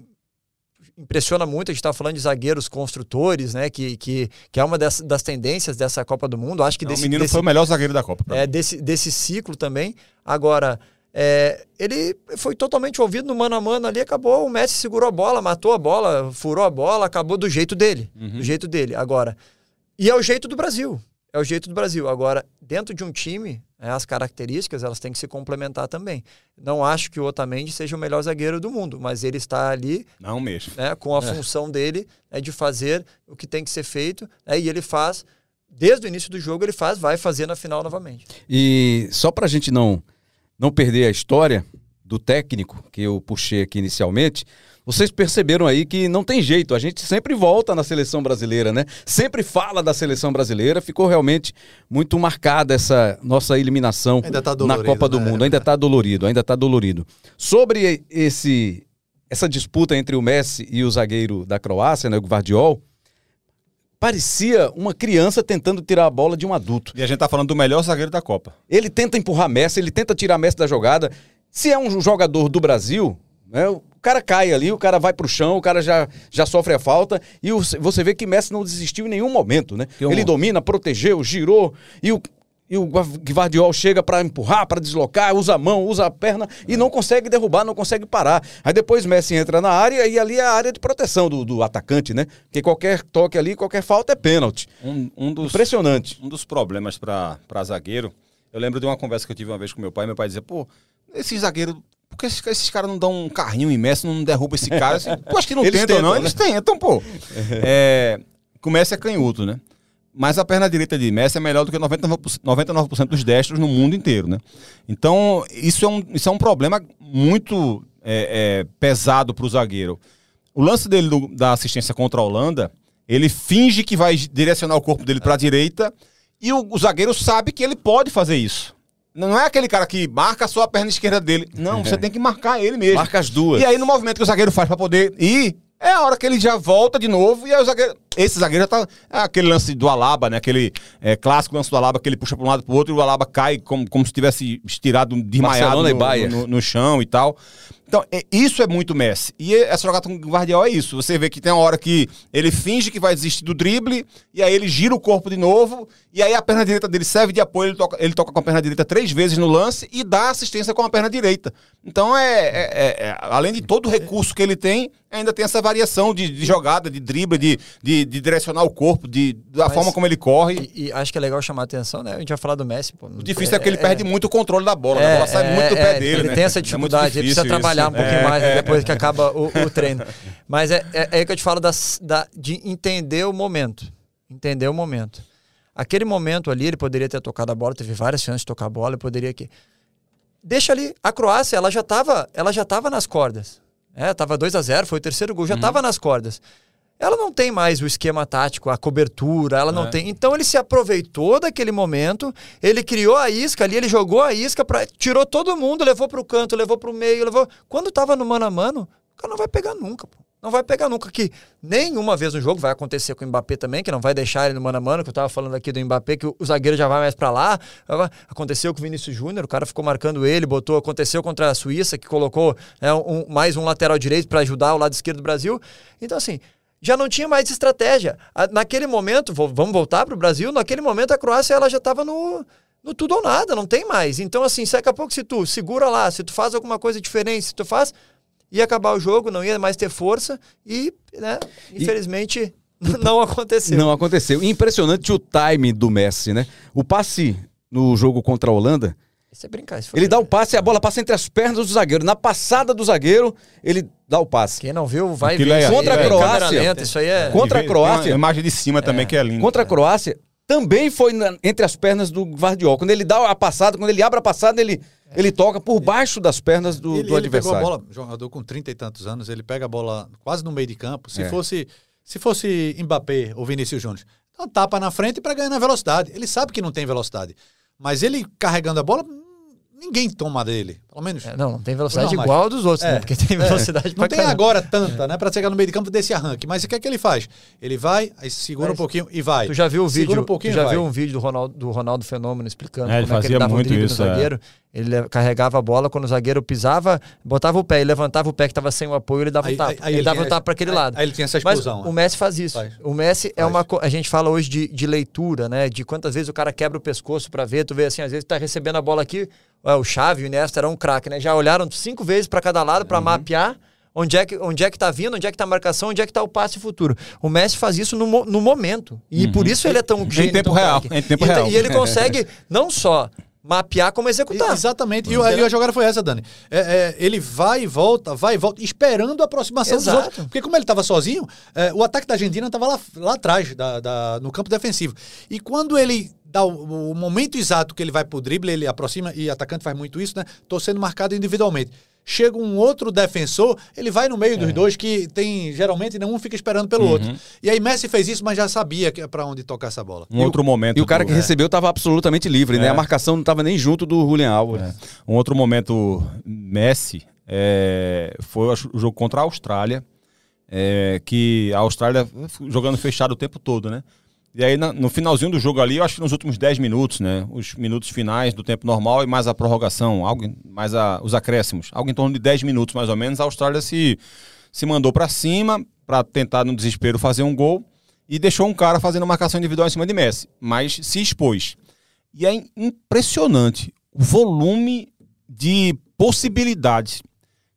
impressiona muito. A gente está falando de zagueiros construtores, né? Que, que, que é uma das, das tendências dessa Copa do Mundo. Acho que Não, desse, o menino desse, foi o melhor zagueiro da Copa. é, desse, desse ciclo também. Agora, é, ele foi totalmente ouvido no mano a mano ali, acabou. O Messi segurou a bola, matou a bola, furou a bola, acabou do jeito dele. Do jeito dele. Agora, e é o jeito do Brasil. É o jeito do Brasil. Agora, dentro de um time, né, as características elas têm que se complementar também. Não acho que o Otamendi seja o melhor zagueiro do mundo, mas ele está ali Não mesmo. né, com a função dele é de fazer o que tem que ser feito, né, e ele faz, desde o início do jogo, ele faz, vai fazer na final novamente. E só para a gente não, não perder a história do técnico que eu puxei aqui inicialmente, vocês perceberam aí que não tem jeito, a gente sempre volta na seleção brasileira, né? Sempre fala da seleção brasileira, ficou realmente muito marcada essa nossa eliminação Ainda tá na dolorido, Copa do né? Mundo, ainda está dolorido, ainda está dolorido. Sobre esse essa disputa entre o Messi e o zagueiro da Croácia, né, o Guardiol, parecia uma criança tentando tirar a bola de um adulto. E a gente tá falando do melhor zagueiro da Copa. Ele tenta empurrar Messi, ele tenta tirar Messi da jogada. Se é um jogador do Brasil, né, o cara cai ali, o cara vai pro chão, o cara já, já sofre a falta. E o- você vê que Messi não desistiu em nenhum momento, né? Ele domina, protegeu, girou. E o, e o Guardiol chega pra empurrar, pra deslocar, usa a mão, usa a perna e não consegue derrubar, não consegue parar. Aí depois Messi entra na área e ali é a área de proteção do, do atacante, né? Porque qualquer toque ali, qualquer falta é pênalti. Um, um dos, Impressionante. um dos problemas pra zagueiro, eu lembro de uma conversa que eu tive uma vez com meu pai, meu pai dizia, pô, esse zagueiro, por que esses, esses caras não dão um carrinho Messi, não derruba esse cara? Assim, pô, acho que não Eles tentam, não. tentam, Eles tentam, pô. É, o Messi é canhoto, né? Mas a perna direita de Messi é melhor do que 99%, 99% dos destros no mundo inteiro, né? Então, isso é um, isso é um problema muito é, é, pesado pro zagueiro. O lance dele do- da assistência contra a Holanda, ele finge que vai direcionar o corpo dele para a direita e o, o zagueiro sabe que ele pode fazer isso. Não é aquele cara que marca só a perna esquerda dele. Não, você tem que marcar ele mesmo. Marca as duas. E aí, no movimento que o zagueiro faz para poder ir, é a hora que ele já volta de novo e aí o zagueiro. Esse zagueiro já tá. É aquele lance do Alaba, né? Aquele é, clássico lance do Alaba que ele puxa para um lado pro outro e o Alaba cai como, como se tivesse estirado, desmaiado no, no, no chão e tal. Então, é- isso é muito Messi. E essa jogada com o Guardiola é isso. Você vê que tem uma hora que ele finge que vai desistir do drible, e aí ele gira o corpo de novo, e aí a perna direita dele serve de apoio, ele toca, ele toca com a perna direita três vezes no lance e dá assistência com a perna direita. Então, é, é- é- é- além de todo o recurso que ele tem, ainda tem essa variação de, de jogada, de drible, de, de, de direcionar o corpo, de, da Mas- forma como ele corre. E, e acho que é legal chamar a atenção, né? A gente vai falar do Messi. Pô, O difícil é, que ele perde muito o controle da bola, né? a bola sai muito do pé dele, Ele né? tem essa É dificuldade, ele precisa difícil trabalhar isso. um pouquinho É, mais né, é. depois que acaba o, o treino. Mas é, é, é aí que eu te falo das- da- de entender o momento. Entender o momento. Aquele momento ali, ele poderia ter tocado a bola, teve várias chances de tocar a bola, ele poderia que. Deixa ali. A Croácia, ela já estava ela já tava nas cordas. É, tava 2 a 0 foi o terceiro gol, já estava nas cordas. Ela não tem mais o esquema tático, a cobertura, ela não tem. Então ele se aproveitou daquele momento, ele criou a isca ali, ele jogou a isca, pra, tirou todo mundo, levou para o canto, levou para o meio, levou. Quando tava no mano a mano, o cara não vai pegar nunca, pô. Não vai pegar nunca que nenhuma vez no jogo vai acontecer com o Mbappé também, que não vai deixar ele no mano a mano, que eu tava falando aqui do Mbappé, que o zagueiro já vai mais para lá. Aconteceu com o Vinícius Júnior, o cara ficou marcando ele, botou, aconteceu contra a Suíça, que colocou né, um, mais um lateral direito para ajudar o lado esquerdo do Brasil. Então, assim, já não tinha mais estratégia. Naquele momento, vamos voltar para o Brasil, naquele momento a Croácia ela já estava no, no tudo ou nada, não tem mais. Então, assim, daqui a pouco se tu segura lá, se tu faz alguma coisa diferente, se tu faz, ia acabar o jogo, não ia mais ter força e, né, infelizmente, e... não aconteceu. Não aconteceu. Impressionante o time do Messi, né? O passe no jogo contra a Holanda. Isso é brincar. Isso ele dá o passe e a bola passa entre as pernas do zagueiro. Na passada do zagueiro, ele dá o passe. Quem não viu, vai ver. É, contra a Croácia. Lenta, isso aí é... Contra a Croácia. a imagem de cima também é. que é linda. Contra a Croácia, também foi na, entre as pernas do Guardiol. Quando ele dá a passada, quando ele abre a passada, ele, é. ele toca por baixo das pernas do, ele, do adversário. Ele pegou a bola, jogador com 30 e tantos anos, ele pega a bola quase no meio de campo. Se é. fosse se fosse Mbappé ou Vinícius Júnior, então tapa na frente para ganhar na velocidade. Ele sabe que não tem velocidade. Mas ele carregando a bola, ninguém toma dele. Pelo menos. É, não, não tem velocidade não, igual mas... dos outros, né? é, né? Porque tem velocidade é, Não tem agora tanta, é. né? Pra chegar no meio de campo desse arranque. Mas o que é que ele faz? Ele vai, aí segura mas, um pouquinho e vai. Tu já viu o vídeo? Segura um pouquinho tu já viu um vídeo do Ronaldo, do Ronaldo Fenômeno explicando é, ele como é que ele dava muito um isso, no é. zagueiro? Ele carregava a bola, quando o zagueiro pisava, botava o pé e levantava o pé que estava sem o apoio, ele dava aí, um tapa. Aí, aí ele, ele, dava um tapa para aquele lado. Aí ele tinha essa explosão. Mas o Messi faz isso. Faz. O Messi é faz. é uma. A gente fala hoje de, de leitura, né? De quantas vezes o cara quebra o pescoço para ver. Tu vê assim, às vezes tá recebendo a bola aqui. O Xavi, o Iniesta era um craque, né? Já olharam cinco vezes para cada lado para uhum. mapear onde é, que, onde é que tá vindo, onde é que tá a marcação, onde é que tá o passe futuro. O Messi faz isso no, no momento. E uhum. por isso ele é tão gênio. Em tempo real. Em tempo e, real. E ele consegue não só mapear como executar. Exatamente. E, e a jogada foi essa, Dani. É, é, ele vai e volta, vai e volta, esperando a aproximação Exato. dos outros. Porque como ele estava sozinho, é, o ataque da Argentina estava lá, lá atrás, da, da, no campo defensivo. E quando ele dá o, o, momento exato que ele vai pro drible, ele aproxima, e o atacante faz muito isso, né? Tô sendo marcado individualmente chega um outro defensor, ele vai no meio dos é. dois, que tem geralmente nenhum fica esperando pelo uhum. outro. E aí Messi fez isso, mas já sabia que é para onde tocar essa bola. Um e outro o, momento. E o cara do... que é. recebeu estava absolutamente livre, né? É. A marcação não estava nem junto do Julian Alves. É. Um outro momento, Messi, é, foi o jogo contra a Austrália, que a Austrália jogando fechado o tempo todo, né? E aí, no finalzinho do jogo ali, eu acho que nos últimos 10 minutos, né? Os minutos finais do tempo normal e mais a prorrogação, algo, mais a, os acréscimos, algo em torno de 10 minutos mais ou menos, a Austrália se, se mandou para cima para tentar, no desespero, fazer um gol e deixou um cara fazendo marcação individual em cima de Messi, mas se expôs. E é impressionante o volume de possibilidades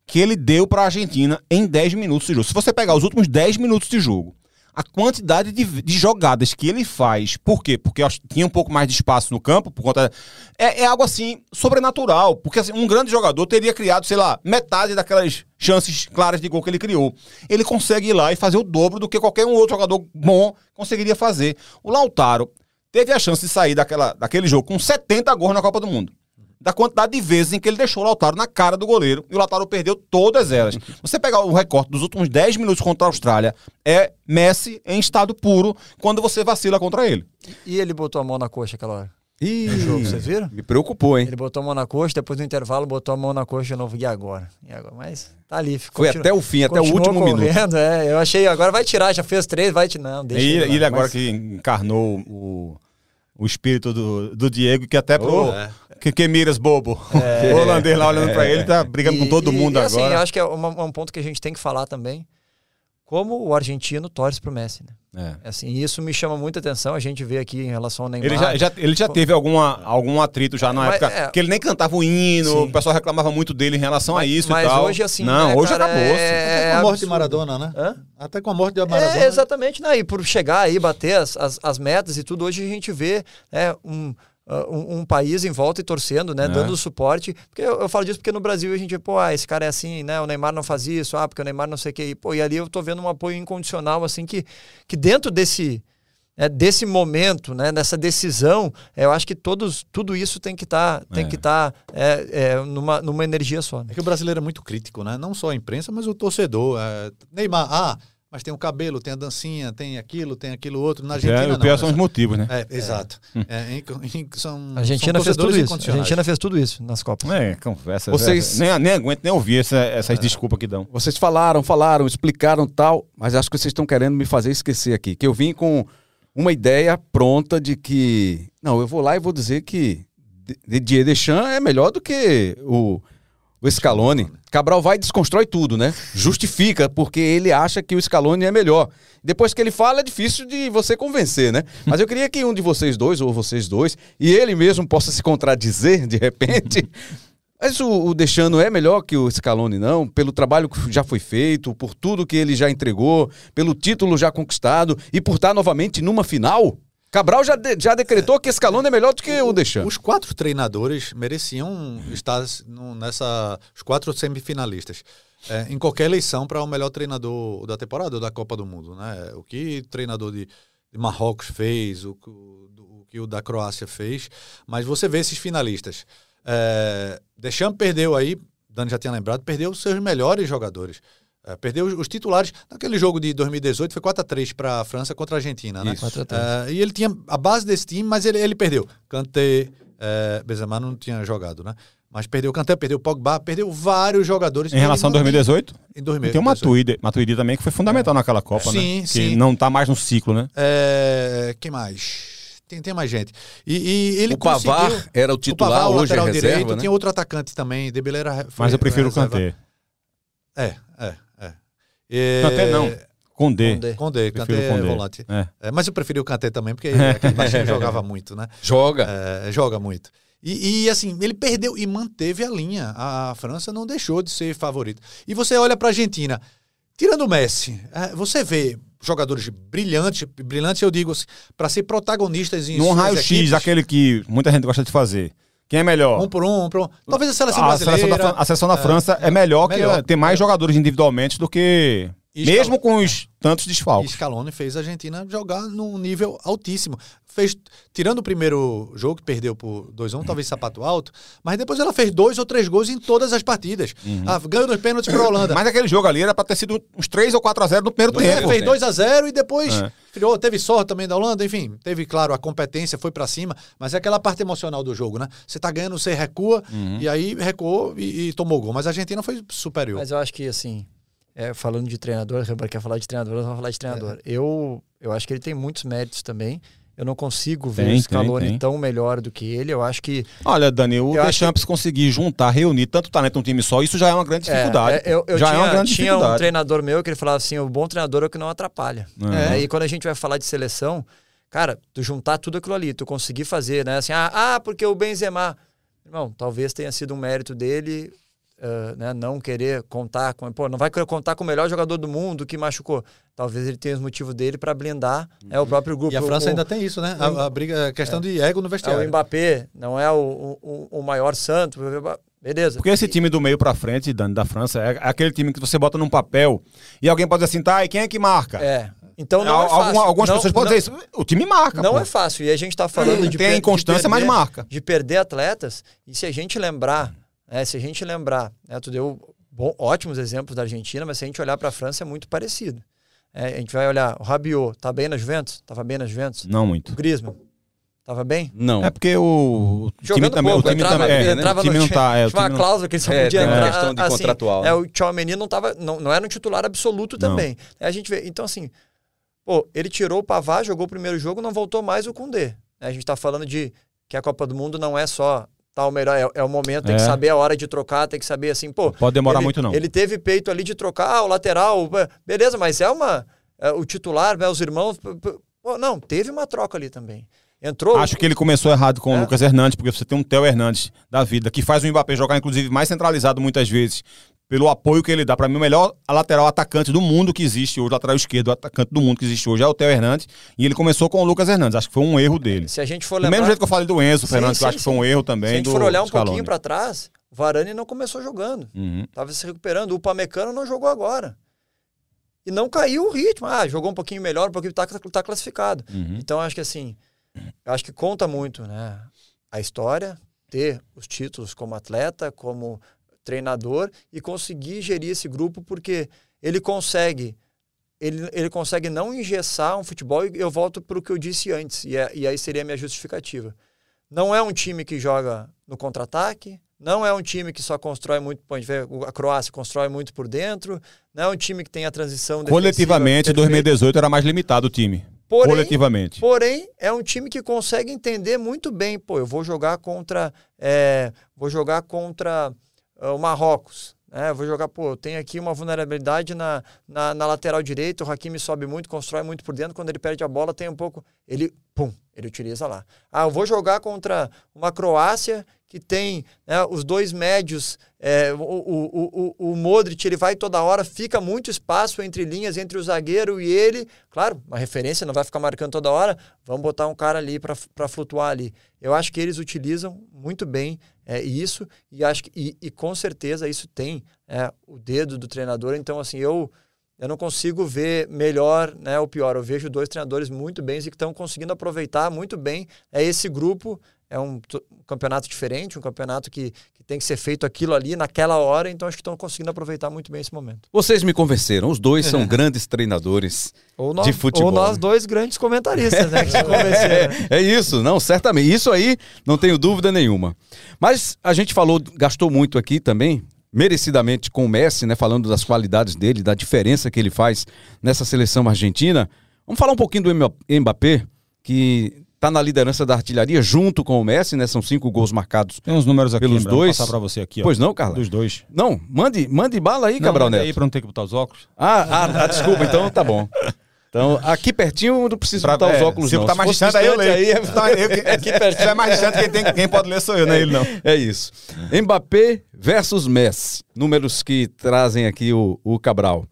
que ele deu para a Argentina em 10 minutos de jogo. Se você pegar os últimos 10 minutos de jogo a quantidade de, de, jogadas que ele faz. Por quê? Porque tinha um pouco mais de espaço no campo, por conta. É, é algo assim, sobrenatural. Porque assim, um grande jogador teria criado, sei lá, metade daquelas chances claras de gol que ele criou. Ele consegue ir lá e fazer o dobro do que qualquer um outro jogador bom conseguiria fazer. O Lautaro teve a chance de sair daquela, daquele jogo com 70 gols na Copa do Mundo da quantidade de vezes em que ele deixou o Lautaro na cara do goleiro e o Lautaro perdeu todas elas. Você pegar o recorte dos últimos 10 minutos contra a Austrália, é Messi em estado puro quando você vacila contra ele. E ele botou a mão na coxa aquela hora? Ih, jogo, vocês viram? Me preocupou, hein? Ele botou a mão na coxa, depois do intervalo botou a mão na coxa de novo. E agora? E agora? Mas tá ali. Ficou, Foi até o fim, até o último correndo, minuto. É, eu achei, agora vai tirar, já fez três, vai tirar. Não, deixa e ele, ele agora mas... que encarnou o o espírito do, do Diego, que até pro oh, é. que, que miras bobo. É. O holandês lá olhando é. para ele, tá brigando e, com todo mundo e, assim, agora. Assim, eu acho que é uma, um ponto que a gente tem que falar também. Como o argentino torce pro Messi, né? É. Assim, isso me chama muita atenção. A gente vê aqui em relação ao Neymar. Ele já, já ele já teve alguma, algum atrito já na mas, época. É, que ele nem cantava o hino, sim. o pessoal reclamava muito dele em relação mas, a isso mas e tal. hoje, assim. Não, né, hoje cara, acabou. É, Até com a morte de Maradona, né? Hã? Até com a morte de Maradona. É, exatamente. Né? E por chegar aí, bater as, as, as metas e tudo, hoje a gente vê né, um Uh, um, um, país em volta e torcendo, né? É. Dando suporte. Porque eu, eu, falo disso porque no Brasil a gente, pô, ah, esse cara é assim, né? O Neymar não faz isso, ah, porque o Neymar não sei o que. Pô, e ali eu tô vendo um apoio incondicional, assim, que, que dentro desse. É, desse momento, né, dessa decisão, é, eu acho que todos, tudo isso tem que estar tá, tem é. que estar tá, é, é, numa, numa energia só. Né? É que o brasileiro é muito crítico, né? Não só a imprensa, mas o torcedor. É, Neymar, ah, mas tem o cabelo, tem a dancinha, tem aquilo, tem aquilo outro. Na É, Argentina o pior não. são os motivos, né? É, exato. É, em- em- são, A Argentina são fez tudo isso. A. Argentina fez tudo isso nas Copas. É, conversa. Vocês- Nem, nem aguento nem ouvir essa- essas desculpas que dão. Vocês falaram, falaram, explicaram tal, mas acho que vocês estão querendo me fazer esquecer aqui. Que eu vim com uma ideia pronta de que. Não, eu vou lá e vou dizer que Didier Deschamps é melhor do que o, o Scaloni. Cabral vai e desconstrói tudo, né? Justifica, porque ele acha que o Scaloni é melhor. Depois que ele fala, é difícil de você convencer, né? Mas eu queria que um de vocês dois, ou vocês dois, e ele mesmo possa se contradizer de repente. Mas o, o Deschano é melhor que o Scaloni, não? Pelo trabalho que já foi feito, por tudo que ele já entregou, pelo título já conquistado e por estar novamente numa final? Cabral já, de- já decretou que Scaloni é melhor do que o Deschano. Os quatro treinadores mereciam estar no- nessa. Os quatro semifinalistas. é, em qualquer eleição para o melhor treinador da temporada ou da Copa do Mundo. Né? O que o treinador de, de Marrocos fez, o, que o- o que o da Croácia fez. Mas você vê esses finalistas. É, Deschamps perdeu aí, Dani já tinha lembrado, perdeu os seus melhores jogadores. É, perdeu os, os titulares. Naquele jogo de 2018 foi 4x3 para a França contra a Argentina. Né? Isso. 4 a 3. É, e ele tinha a base desse time, mas ele, ele perdeu. Kanté, é, Benzema não tinha jogado, né? Mas perdeu o Kanté, perdeu o Pogba, perdeu vários jogadores. Em relação a Ele não- 2018, Em 2018. tem o Matuidi, Matuidi também, que foi fundamental naquela Copa, Sim, né? sim. Que não tá mais no ciclo, né? É, quem mais? Tem, tem mais gente. E, e ele o Pavar conseguiu- era o o titular, Pavar, o hoje é lateral reserva, direito, né? tinha outro atacante também, foi- Mas eu prefiro o. Kanté. É, é, é. É, Kanté não. Condé. Condé. Condé, Kanté é Condé. volante. É. É, mas eu preferi o Kanté também, porque aquele baixinho jogava muito, né? Joga. É, joga muito. E, e, assim, ele perdeu e manteve a linha. A França não deixou de ser favorita. E você olha para a Argentina, tirando o Messi, é, você vê jogadores brilhantes, brilhantes eu digo assim, para ser protagonistas em Num suas raio-x, aquele que muita gente gosta de fazer. Quem é melhor? um por um, um por um. Talvez a seleção a brasileira. seleção, da, a seleção da França é melhor, melhor. que tem mais jogadores individualmente do que. E mesmo com os tantos E desfalques. Scaloni fez a Argentina jogar num nível altíssimo. Fez, tirando o primeiro jogo, que perdeu por 2x1, talvez sapato alto, mas depois ela fez dois ou três gols em todas as partidas. Ah, ganhou dois pênaltis para a Holanda. Mas aquele jogo ali era pra ter sido uns 3 ou 4 a 0 no primeiro é, tempo. fez 2 a 0 e depois É. criou, teve sorte também da Holanda, enfim, teve, claro, a competência, foi para cima, mas é aquela parte emocional do jogo, né? Você tá ganhando, você recua, e aí recuou e, e tomou gol. Mas a Argentina foi superior. Mas eu acho que, assim, é, falando de treinador, Rebra quer falar de treinador, nós vamos falar de treinador. Eu, eu acho que ele tem muitos méritos também. Eu não consigo ver Tem, o Scaloni tem, tem. tão melhor do que ele. Eu acho que. Olha, Dani, o Deschamps conseguir juntar, reunir tanto talento num time só, isso já é uma grande dificuldade. É, é, eu, eu já tinha, é uma grande tinha um dificuldade. treinador meu que ele falava assim: o bom treinador é o que não atrapalha. É. É, E quando a gente vai falar de seleção, cara, tu juntar tudo aquilo ali, tu conseguir fazer, né? Assim, ah, ah, porque o Benzema. Irmão, talvez tenha sido um mérito dele. Ah, né, não querer contar com. Pô, não vai querer contar com o melhor jogador do mundo que machucou. Talvez ele tenha os motivos dele para blindar é, o próprio grupo. E a França o, ainda tem isso, né? A, a briga, a questão de ego no é, o vestiário. Mbappé, não é o, o, o maior santo. Beleza. Porque esse time do meio pra frente, Dani, da França, é aquele time que você bota num papel e alguém pode dizer assim, tá, e quem é que marca? É. Então não Al- é fácil. alguma- algumas Não- pessoas podem dizer isso. O time marca. Não pô. é fácil. E a gente está falando de Tem inconstância, mas marca. De perder atletas. E se a gente lembrar, né, se a gente lembrar, né, tu deu bom- ótimos exemplos da Argentina, mas se a gente olhar para a França é muito parecido. É, a gente vai olhar, o Rabiot, tá bem na Juventus? Tava bem na Juventus? Não O muito. Griezmann, tava bem? Não. É porque o, o time Jogando também, pouco, o time entrava, também, é, entrava o time no, não tá, é, o tinha uma time não- cláusula que ele só É, podia entrar. questão de assim, contratual, É, né? o Tchouameni não tava, não, não era um titular absoluto Não. também. A gente vê, então assim, pô, ele tirou o Pavard, jogou o primeiro jogo, não voltou mais o Koundé. A gente tá falando de que a Copa do Mundo não é só tal melhor, é, é o momento, tem que É. saber a hora de trocar, tem que saber assim, pô. Pode demorar ele- muito não. Ele teve peito ali de trocar o lateral, be- beleza, mas é uma é, o titular, né, os irmãos, pô, não, teve uma troca ali também. Entrou Acho que ele começou errado com É. o Lucas Hernandes, porque você tem um Theo Hernandes da vida, que faz o Mbappé jogar, inclusive, mais centralizado muitas vezes, pelo apoio que ele dá. Pra mim, o melhor lateral atacante do mundo que existe hoje, lateral esquerdo, o atacante do mundo que existe hoje é o Theo Hernandes, e ele começou com o Lucas Hernandes. Acho que foi um erro dele. se a gente for Do lembrar, mesmo jeito que eu falei do Enzo Sim, Fernandes, que eu sim, acho que foi sim. um erro se a também gente do for olhar um Scaloni. pouquinho para trás, o Varane não começou jogando. Uhum. Tava se recuperando. O Pamecano não jogou agora. E não caiu o ritmo. Ah, jogou um pouquinho melhor porque tá, tá classificado. Uhum. Então, acho que assim, acho que conta muito, né? A história, ter os títulos como atleta, como treinador e conseguir gerir esse grupo porque ele consegue ele, ele consegue não engessar um futebol e eu volto para o que eu disse antes, e, é, e aí seria a minha justificativa. Não é um time que joga no contra-ataque, não é um time que só constrói muito, pode ver, a Croácia constrói muito por dentro, não é um time que tem a transição Coletivamente, em 2018 era mais limitado o time. Porém, Coletivamente. Porém, é um time que consegue entender muito bem, pô, eu vou jogar contra, é, vou jogar contra o Marrocos, né? Vou jogar, pô, tem aqui uma vulnerabilidade na, na, na, lateral direita, o Hakimi sobe muito, constrói muito por dentro, quando ele perde a bola tem um pouco, ele, pum, ele utiliza lá. Ah, eu vou jogar contra uma Croácia que tem né, os dois médios, é, o, o, o, o Modric, ele vai toda hora, fica muito espaço entre linhas, entre o zagueiro e ele. Claro, uma referência, não vai ficar marcando toda hora, vamos botar um cara ali para flutuar ali. Eu acho que eles utilizam muito bem é, isso e acho que, e, e com certeza isso tem é, o dedo do treinador. Então, assim, eu eu não consigo ver melhor né, ou pior. Eu vejo dois treinadores muito bem e que estão conseguindo aproveitar muito bem é esse grupo é um, um, campeonato diferente, um campeonato que, que, tem que ser feito aquilo ali naquela hora, então acho que estão conseguindo aproveitar muito bem esse momento. Vocês me convenceram, os dois são grandes treinadores nós, de futebol. Ou nós dois grandes comentaristas, né? Que se convenceram. É, é isso, não, certamente. Isso aí, não tenho dúvida nenhuma. Mas a gente falou, gastou muito aqui também, merecidamente com o Messi, né? Falando das qualidades dele, da diferença que ele faz nessa seleção argentina. Vamos falar um pouquinho do Mbappé, que está na liderança da artilharia junto com o Messi, né? São cinco gols marcados. Tem uns números aqui, pelos dois. Vou passar para você aqui. Ó. Pois não, Carla? Dos dois. Não, mande, mande bala aí, não, Cabral Neto. aí para não ter que botar os óculos. Ah, ah, ah, desculpa, então tá bom. Então, aqui pertinho não preciso pra, botar é, os óculos, se não. tá mais distante, aí eu leio. Aí, é... Tá, eu, aqui pertinho. Se é mais distante, quem, tem, quem pode ler sou eu, não é ele, não. É isso. Mbappé versus Messi. Números que trazem aqui o, o Cabral.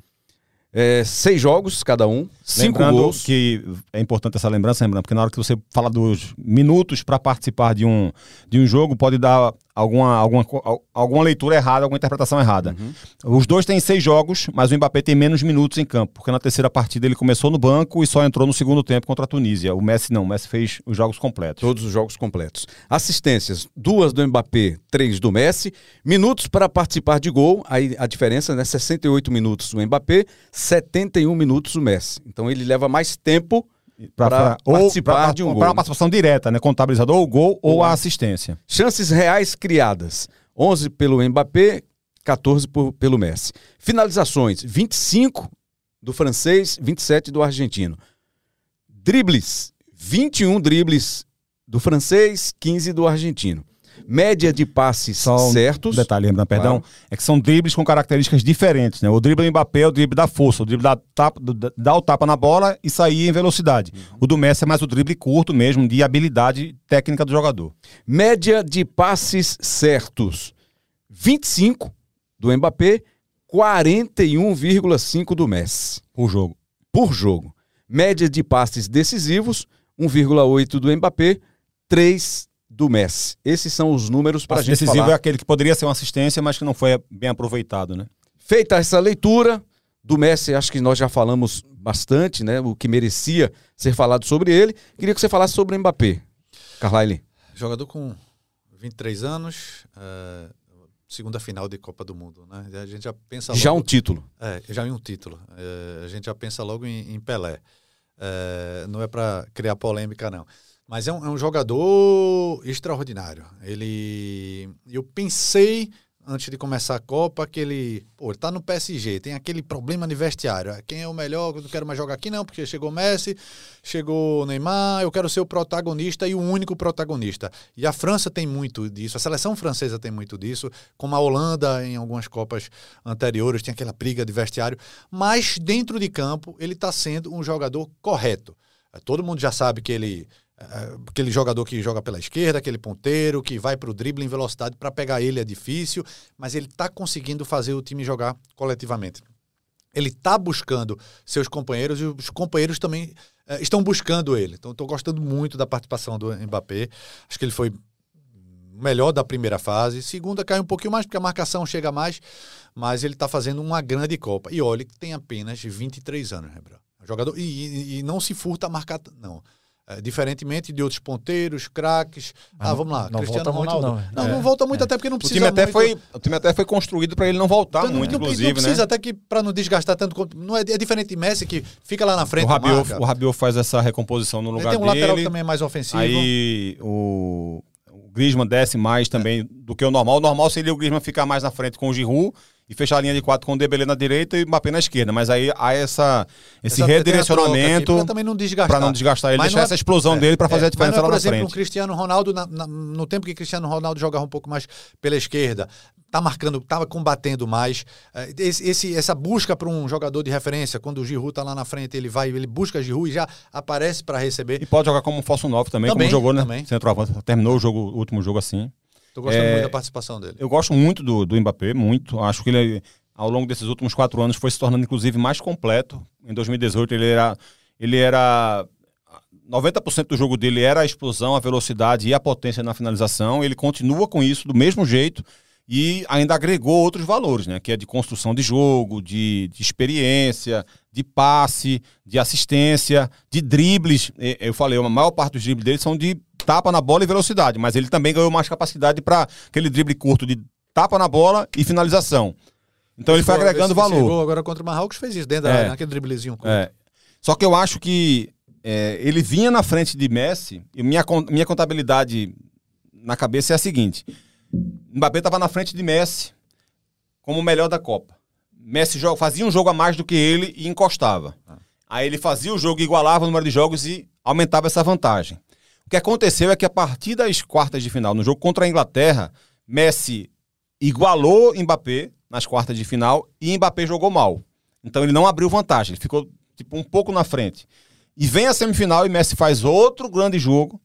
É, seis jogos cada um, cinco Lembrando gols. que é importante essa lembrança, lembrando, porque na hora que você fala dos minutos para participar de um, de um jogo, pode dar alguma, alguma, alguma leitura errada, alguma interpretação errada. Uhum. Os dois têm seis jogos, mas o Mbappé tem menos minutos em campo, porque na terceira partida ele começou no banco e só entrou no segundo tempo contra a Tunísia. O Messi não, o Messi fez os jogos completos. Todos os jogos completos. Assistências, duas do Mbappé, três do Messi. Minutos para participar de gol, aí a diferença, né? 68 minutos o Mbappé, 71 minutos o Messi. Então ele leva mais tempo para participar pra, de um gol. Para uma participação direta, né? Contabilizador, o gol ou, ou a assistência. Chances reais criadas: 11 pelo Mbappé, 14 por, pelo Messi. Finalizações: 25 do francês, 27 do argentino. Dribles: 21 dribles do francês, 15 do argentino média de passes Só um certos. Detalhe, lembra, perdão, claro. é que são dribles com características diferentes, né? O drible do Mbappé é o drible da força, o drible da tapa, dá o tapa na bola e sair em velocidade. Uhum. O do Messi é mais o drible curto mesmo, de habilidade técnica do jogador. Média de passes certos: 25 do Mbappé, 41,5 do Messi. Por jogo. Por jogo. Média de passes decisivos: 1,8 do Mbappé, 3 do Messi. Esses são os números para a gente decisivo falar. é aquele que poderia ser uma assistência, mas que não foi bem aproveitado, né? Feita essa leitura do Messi, acho que nós já falamos bastante, né? O que merecia ser falado sobre ele. Queria que você falasse sobre o Mbappé. Carlyle. Jogador com 23 anos, uh, segunda final de Copa do Mundo, né? A gente já pensa logo, já um título. É, já um título. Uh, a gente já pensa logo em, em Pelé. Uh, não é para criar polêmica, não. Mas é um, é um jogador extraordinário. Ele. Eu pensei antes de começar a Copa, que ele, pô, tá no PSG, tem aquele problema de vestiário. Ah, quem é o melhor? Eu não quero mais jogar aqui, não, porque chegou Messi, chegou Neymar, eu quero ser o protagonista e o único protagonista. E a França tem muito disso, a seleção francesa tem muito disso, como a Holanda em algumas Copas anteriores, tinha aquela briga de vestiário. Mas dentro de campo, ele está sendo um jogador correto. Todo mundo já sabe que ele aquele jogador que joga pela esquerda, aquele ponteiro que vai para o drible em velocidade para pegar ele é difícil, mas ele está conseguindo fazer o time jogar coletivamente. Ele está buscando seus companheiros e os companheiros também é, estão buscando ele. Então, estou gostando muito da participação do Mbappé. Acho que ele foi melhor da primeira fase. Segunda cai um pouquinho mais, porque a marcação chega mais, mas ele está fazendo uma grande Copa. E olha que tem apenas 23 anos, né, Jogador, e, e, e não se furta a marcar. Não É, diferentemente de outros ponteiros, craques. Ah, vamos lá, não Cristiano volta muito, Ronaldo. não. não, É. não volta muito, até porque não O precisa time, até muito. foi, o time até foi construído para ele não voltar Então, não- muito, não, inclusive, não precisa, né? até que para não desgastar tanto. quanto- Não é, é diferente de Messi, que fica lá na frente. O Rabiot, o Rabiot faz essa recomposição no lugar tem um dele. lateral que também é mais ofensivo. Aí o, o Griezmann desce mais também do que o normal. O normal seria o Griezmann ficar mais na frente com o Giroud e fechar a linha de quatro com o Dembélé na direita e o Mbappé na esquerda. Mas aí há essa, esse troca redirecionamento pra também não desgastar. para não desgastar ele, Mas deixar é- essa explosão é, dele para fazer é, a diferença mas não é, lá por exemplo, frente. o Cristiano Ronaldo, na- na- no tempo que Cristiano Ronaldo jogava um pouco mais pela esquerda, tá marcando, tava combatendo mais. É, Esse, esse- essa busca para um jogador de referência, quando o Giroud tá lá na frente, ele vai, ele busca Giroud e já aparece para receber. E pode jogar como um falso 9 também, Também, como jogou, né? também. Centroavante. Terminou o, jogo, o último jogo assim. Tô gostando É, muito da participação dele. Eu gosto muito do, do Mbappé, muito. Acho que ele, ao longo desses últimos quatro anos, foi se tornando, inclusive, mais completo. Em 2018, ele era. Ele era 90% do jogo dele era a explosão, a velocidade e a potência na finalização. Ele continua com isso do mesmo jeito e ainda agregou outros valores, né? Que é de construção de jogo, de, de experiência, de passe, de assistência, de dribles. E- Eu falei, a maior parte dos dribles dele são de tapa na bola e velocidade, mas ele também ganhou mais capacidade para aquele drible curto de tapa na bola e finalização. Então ele foi agregando valor. agora contra o Marrocos fez isso, dentro da É. área, naquele driblezinho. curto. É. Só que eu acho que é, ele vinha na frente de Messi e minha, minha contabilidade na cabeça é a seguinte: Mbappé estava na frente de Messi como o melhor da Copa. Messi joga, fazia um jogo a mais do que ele e encostava. Aí ele fazia o jogo, igualava o número de jogos e aumentava essa vantagem. O que aconteceu é que a partir das quartas de final, no jogo contra a Inglaterra, Messi igualou Mbappé nas quartas de final e Mbappé jogou mal. Então ele não abriu vantagem, ele ficou tipo um pouco na frente. E vem a semifinal e Messi faz outro grande jogo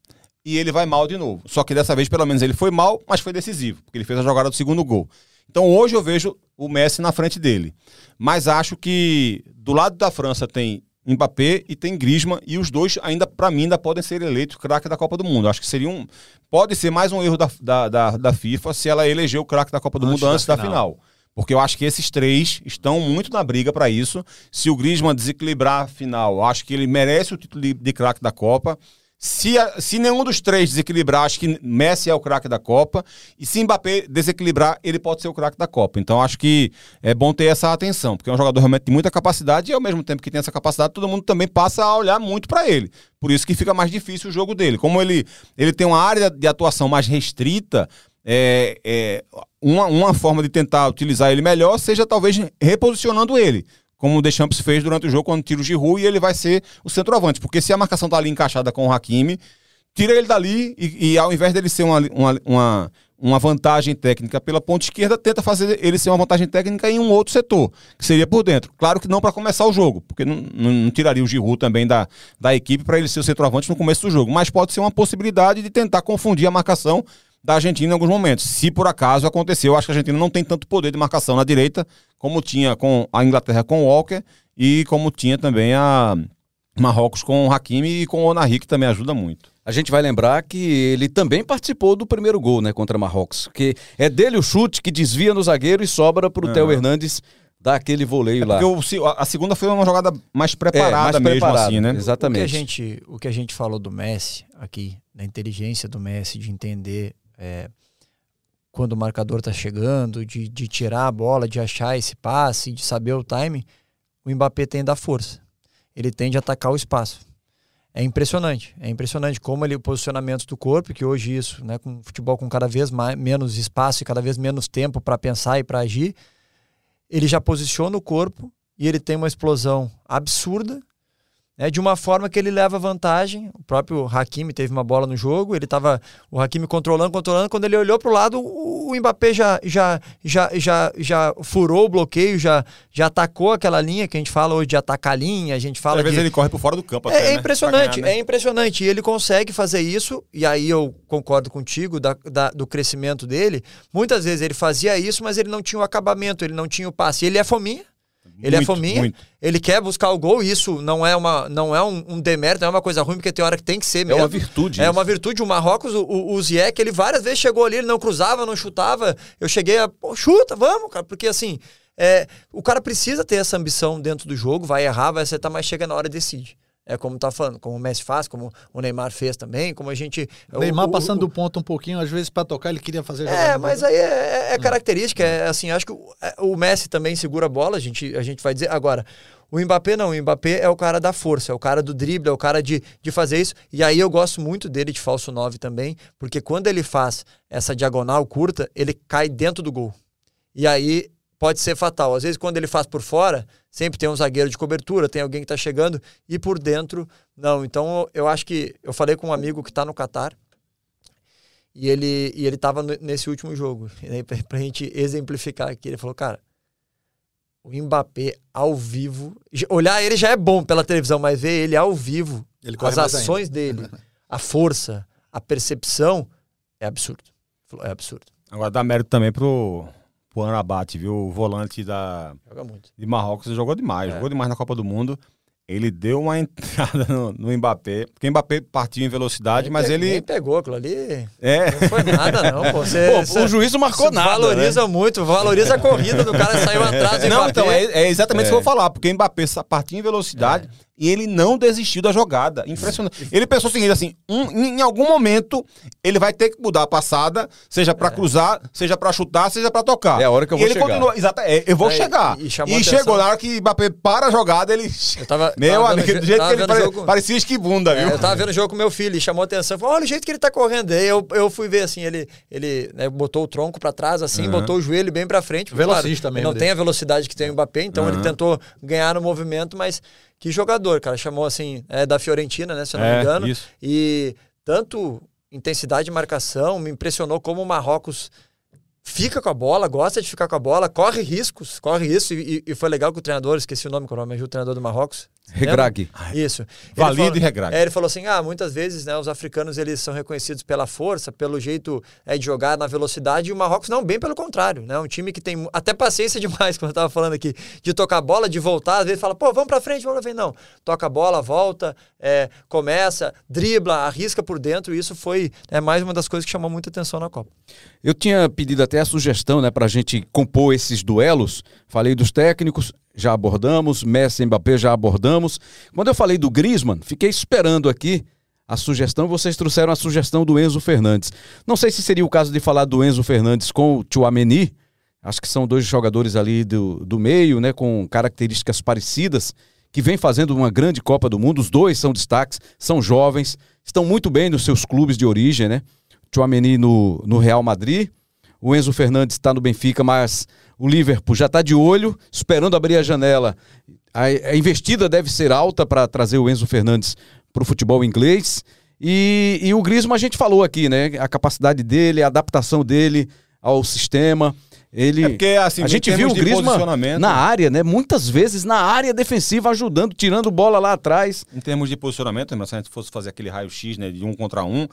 e ele vai mal de novo. Só que dessa vez pelo menos ele foi mal, mas foi decisivo, porque ele fez a jogada do segundo gol. Então hoje eu vejo o Messi na frente dele. Mas acho que do lado da França tem Mbappé e tem Griezmann e os dois ainda para mim ainda podem ser eleitos craque da Copa do Mundo. Acho que seria um pode ser mais um erro da, da, da, da FIFA se ela eleger o craque da Copa do Antes Mundo da antes da final. final. Porque eu acho que esses três estão muito na briga para isso. Se o Griezmann desequilibrar a final, acho que ele merece o título de, de craque da Copa. Se, se nenhum dos três desequilibrar, acho que Messi é o craque da Copa. E se Mbappé desequilibrar, ele pode ser o craque da Copa. Então acho que é bom ter essa atenção, porque é um jogador realmente de muita capacidade e ao mesmo tempo que tem essa capacidade, todo mundo também passa a olhar muito para ele. Por isso que fica mais difícil o jogo dele. Como ele, ele tem uma área de atuação mais restrita, é, é, uma, uma forma de tentar utilizar ele melhor seja talvez reposicionando ele. Como o Deschamps fez durante o jogo quando tira o Giroud e ele vai ser o centroavante. Porque se a marcação tá ali encaixada com o Hakimi, tira ele dali e, e ao invés dele ser uma, uma, uma, uma vantagem técnica pela ponta esquerda, tenta fazer ele ser uma vantagem técnica em um outro setor, que seria por dentro. Claro que não para começar o jogo, porque não, não, não tiraria o Giroud também da, da equipe para ele ser o centroavante no começo do jogo. Mas pode ser uma possibilidade de tentar confundir a marcação da Argentina em alguns momentos. Se por acaso aconteceu, eu acho que a Argentina não tem tanto poder de marcação na direita, como tinha com a Inglaterra com o Walker e como tinha também a Marrocos com o Hakimi e com o Onari, que também ajuda muito. A gente vai lembrar que ele também participou do primeiro gol, né, contra Marrocos. Que é dele o chute que desvia no zagueiro e sobra pro É. Theo Hernandes dar aquele voleio lá. Porque o a- segunda foi uma jogada mais preparada É, mais mesmo, preparado, assim, né? O que, a Exatamente. gente, o que a gente falou do Messi aqui, da inteligência do Messi, de entender é, quando o marcador está chegando, de, de tirar a bola, de achar esse passe, de saber o time, o Mbappé tem da força. Ele tem de atacar o espaço. É impressionante, é impressionante como ele o posicionamento do corpo, que hoje isso, né, com futebol com cada vez mais, menos espaço e cada vez menos tempo para pensar e para agir, ele já posiciona o corpo e ele tem uma explosão absurda, né, de uma forma que ele leva vantagem. O próprio Hakimi teve uma bola no jogo, ele estava o Hakimi controlando, controlando, quando ele olhou para o lado, o Mbappé já, já, já, já, já furou o bloqueio, já, já atacou aquela linha que a gente fala hoje de atacar a linha, a gente fala Às vezes de... ele corre por fora do campo. É, até, é né? impressionante, Pra ganhar, né? é impressionante. E ele consegue fazer isso, e aí eu concordo contigo da, da- do crescimento dele. Muitas vezes ele fazia isso, mas ele não tinha o acabamento, ele não tinha o passe. Ele é fominha. Ele é Muito, fominha, muito. ele quer buscar o gol, e isso não é, uma, não é um, um demérito, não é uma coisa ruim, porque tem hora que tem que ser É mesmo. uma virtude. É isso. uma virtude. O Marrocos, o, o, Ziyech, ele várias vezes chegou ali, ele não cruzava, não chutava. Eu cheguei a, pô, chuta, vamos, cara, porque assim, é, o cara precisa ter essa ambição dentro do jogo, vai errar, vai acertar, mas chega na hora e decide. É como tá falando, como o Messi faz, como o Neymar fez também, como a gente. O Neymar o, passando o, do ponto um pouquinho, às vezes para tocar ele queria fazer. É, mas aí é, é característica, é assim, acho que o, é, o Messi também segura a bola, a gente, a gente vai dizer. Agora, o Mbappé não, o Mbappé é o cara da força, é o cara do drible, é o cara de, de fazer isso. E aí eu gosto muito dele de falso 9 também, porque quando ele faz essa diagonal curta, ele cai dentro do gol. E aí pode ser fatal. Às vezes, quando ele faz por fora, sempre tem um zagueiro de cobertura, tem alguém que está chegando, e por dentro, não. Então eu acho que. Eu falei com um amigo que está no Catar. E ele e ele estava nesse último jogo. Para a gente exemplificar aqui, ele falou, cara, o Mbappé ao vivo. Olhar ele já é bom pela televisão, mas ver ele ao vivo, as ações dele, a força, a percepção, é absurdo. É absurdo. Agora dá mérito também pro, pro Anabate, viu? O volante da, de Marrocos jogou demais, é. jogou demais na Copa do Mundo. Ele deu uma entrada no, no Mbappé, porque o Mbappé partiu em velocidade, nem mas pe ele. Nem pegou aquilo ali. É. Não foi nada, não. Pô, você, pô, o juiz não marcou nada. Valoriza né? muito, valoriza a corrida do cara saiu atrás do Não, Mbappé. então, é, é exatamente isso é. que eu vou falar, porque o Mbappé partiu em velocidade. E ele não desistiu da jogada. Impressionante. Ele pensou o seguinte, assim, um, em algum momento ele vai ter que mudar a passada, seja para é. cruzar, seja para chutar, seja para tocar. É a hora que eu vou e ele chegar. Continuou, exato, é, eu vou é, chegar. E, e, e chegou na hora que Mbappé para a jogada, ele eu tava, Meu tava amigo, vendo, do jeito que ele pare, jogo, parecia esquibunda, viu? É, eu tava vendo o jogo com meu filho, e chamou atenção, falou: "Olha o jeito que ele tá correndo". Aí eu, eu fui ver assim, ele ele né, botou o tronco para trás assim, uhum. botou o joelho bem para frente, velocista claro, mesmo. Não dele. tem a velocidade que tem o Mbappé, então uhum. ele tentou ganhar no movimento, mas que jogador, cara. Chamou assim, é da Fiorentina, né? Se eu não é, me engano. Isso. E tanto intensidade de marcação, me impressionou como o Marrocos fica com a bola, gosta de ficar com a bola, corre riscos, corre isso. E, e foi legal que o treinador, esqueci o nome, qual é o nome, o treinador do Marrocos. Regrag. Isso. Valido e Regrag. É, ele falou assim, ah, muitas vezes né, os africanos eles são reconhecidos pela força, pelo jeito é, de jogar na velocidade, e o Marrocos não, bem pelo contrário. Né? Um time que tem até paciência demais, como eu estava falando aqui, de tocar a bola, de voltar, às vezes fala, pô, vamos para frente, vamos pra frente. Não, toca a bola, volta, é, começa, dribla, arrisca por dentro, e isso foi é, mais uma das coisas que chamou muita atenção na Copa. Eu tinha pedido até a sugestão né, para a gente compor esses duelos, falei dos técnicos, já abordamos, Messi e Mbappé já abordamos. Quando eu falei do Griezmann, fiquei esperando aqui a sugestão, vocês trouxeram a sugestão do Enzo Fernandes. Não sei se seria o caso de falar do Enzo Fernandes com o Chouameni, acho que são dois jogadores ali do, do meio, né, com características parecidas, que vem fazendo uma grande Copa do Mundo. Os dois são destaques, são jovens, estão muito bem nos seus clubes de origem, né? Chouameni no, no Real Madrid, o Enzo Fernandes está no Benfica, mas o Liverpool já está de olho, esperando abrir a janela. A, a investida deve ser alta para trazer o Enzo Fernandes para o futebol inglês. E, e o Griezmann a gente falou aqui, né? A capacidade dele, a adaptação dele ao sistema. Ele, é porque, assim, a gente viu o Griezmann na área, né? Muitas vezes na área defensiva, ajudando, tirando bola lá atrás. Em termos de posicionamento, se a gente fosse fazer aquele raio-x né, de um contra um,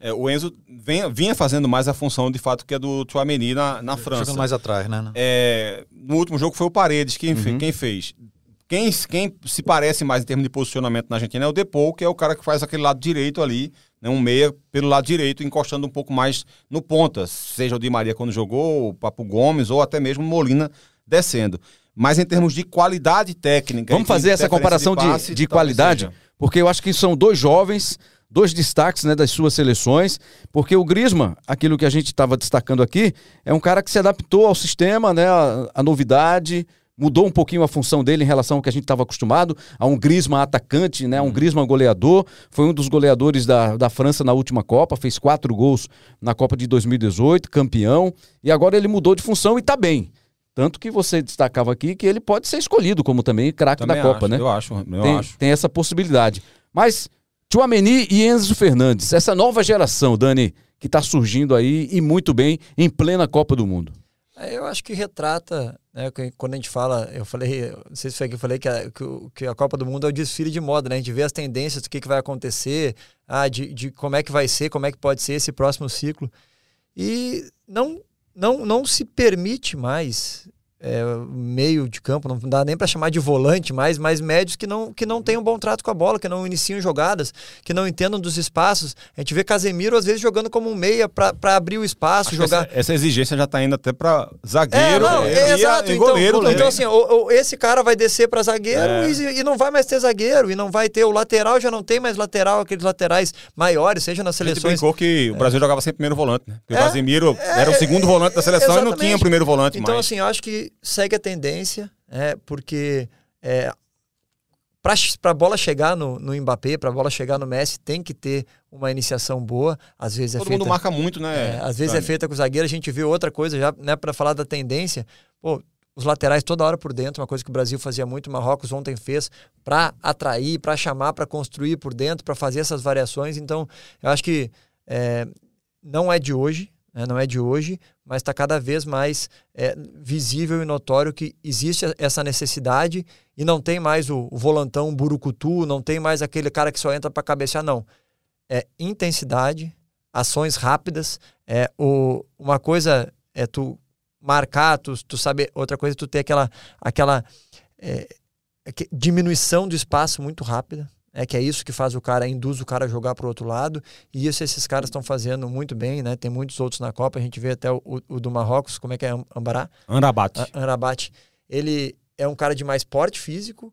é, o Enzo vem, vinha fazendo mais a função de fato que é do Chouameni na, na França. Jogando mais atrás, né? É, no último jogo foi o Paredes quem, uhum. quem fez. Quem, quem se parece mais em termos de posicionamento na Argentina é o Depou, que é o cara que faz aquele lado direito ali, né, um meia pelo lado direito, encostando um pouco mais no ponta, seja o Di Maria quando jogou, o Papo Gomes ou até mesmo Molina descendo. Mas em termos de qualidade técnica. Vamos fazer essa comparação de, passe, de, de qualidade, seja. porque eu acho que são dois jovens dois destaques né, das suas seleções, porque o Grisma, aquilo que a gente estava destacando aqui, é um cara que se adaptou ao sistema, né, a, a novidade, mudou um pouquinho a função dele em relação ao que a gente estava acostumado, a um Grisma atacante, né, um Grisma goleador, foi um dos goleadores da, da França na última Copa, fez quatro gols na Copa de 2018, campeão, e agora ele mudou de função e está bem. Tanto que você destacava aqui que ele pode ser escolhido como também craque da Copa, acho, né? Eu acho, eu tem, acho. Tem essa possibilidade. Mas Chouameni e Enzo Fernandes, essa nova geração, Dani, que está surgindo aí e muito bem em plena Copa do Mundo. É, eu acho que retrata, né, quando a gente fala, eu falei, não sei se foi que eu falei que a, que a Copa do Mundo é o desfile de moda, né? A gente vê as tendências do que, que vai acontecer, ah, de, de como é que vai ser, como é que pode ser esse próximo ciclo. E não, não, não se permite mais é, meio de campo, não dá nem para chamar de volante, mas, mas médios que não, que não têm um bom trato com a bola, que não iniciam jogadas, que não entendam dos espaços. A gente vê Casemiro às vezes jogando como um meia para abrir o espaço, Acho jogar. Essa, essa, exigência já está indo até para zagueiro é, não, é, e, exato. e então, goleiro também. Então, assim, o, o, esse cara vai descer para zagueiro é. e, e, não vai mais ter zagueiro, e não vai ter. O lateral já não tem mais lateral, aqueles laterais maiores, seja nas seleções. A gente brincou que o Brasil jogava sempre primeiro volante, né? Porque o é, Casemiro era o é, segundo volante da seleção e não tinha o primeiro volante então, mais. assim, eu acho que segue a tendência, é, porque é, para a bola chegar no, no Mbappé, para a bola chegar no Messi, tem que ter uma iniciação boa. Às vezes é Todo feita, mundo marca muito, né? É, às vezes é feita com o zagueiro. A gente viu outra coisa já, né, para falar da tendência. Pô, os laterais toda hora por dentro, uma coisa que o Brasil fazia muito, o Marrocos ontem fez para atrair, para chamar, para construir por dentro, para fazer essas variações. Então, eu acho que é, não é de hoje, né, não é de hoje, mas está cada vez mais é, visível e notório que existe essa necessidade e não tem mais o, o volantão burucutu, não tem mais aquele cara que só entra para cabecear, não. É intensidade, ações rápidas, é o, uma coisa é tu marcar, tu, tu saber, outra coisa é tu ter aquela, aquela é, diminuição do espaço muito rápida, é que é isso que faz o cara, induz o cara a jogar para o outro lado, e isso esses caras estão fazendo muito bem, né? Tem muitos outros na Copa, a gente vê até o, o do Marrocos, como é que é Ambará? Anrabat. Anrabat. Ele é um cara de mais porte físico,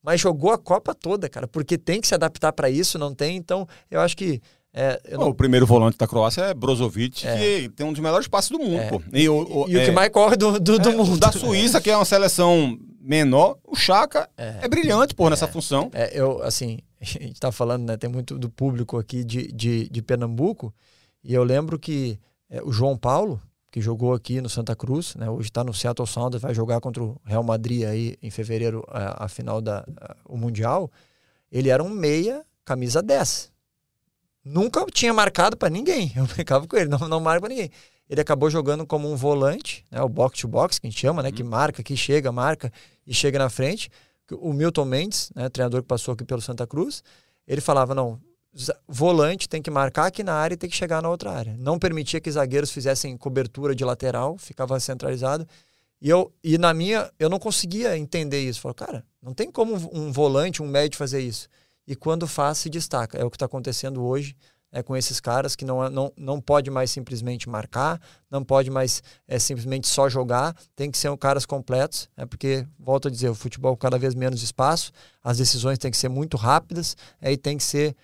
mas jogou a Copa toda, cara, porque tem que se adaptar para isso, não tem, então eu acho que é, não... O primeiro volante da Croácia é Brozovic, é. que tem um dos melhores passes do mundo, é. pô. E, o, o, e o que é, mais corre do, do, do é, mundo. Da Suíça, que é uma seleção menor, o Chaka é, é brilhante, pô, nessa função. É, eu, assim, a gente tá falando, né? Tem muito do público aqui de, de, de Pernambuco, e eu lembro que o João Paulo, que jogou aqui no Santa Cruz, né? Hoje está no Seattle Sounders, vai jogar contra o Real Madrid aí em fevereiro, a, a final da a, o Mundial. Ele era um meia, camisa 10 nunca tinha marcado para ninguém. Eu brincava com ele, não, não marca para ninguém. Ele acabou jogando como um volante, né, o box to box, que a gente chama, né, que uhum. marca, que chega, marca e chega na frente. O Milton Mendes, né, treinador que passou aqui pelo Santa Cruz, ele falava: não, volante tem que marcar aqui na área e tem que chegar na outra área. Não permitia que zagueiros fizessem cobertura de lateral, ficava centralizado. E eu e na minha eu não conseguia entender isso. Falei, cara, não tem como um volante, um médio fazer isso e quando faz se destaca. É o que está acontecendo hoje é, com esses caras que não, não, não pode mais simplesmente marcar, não pode mais é, simplesmente só jogar, tem que ser um caras completos, é, porque, volto a dizer, o futebol cada vez menos espaço, as decisões têm que ser muito rápidas é, tem que ser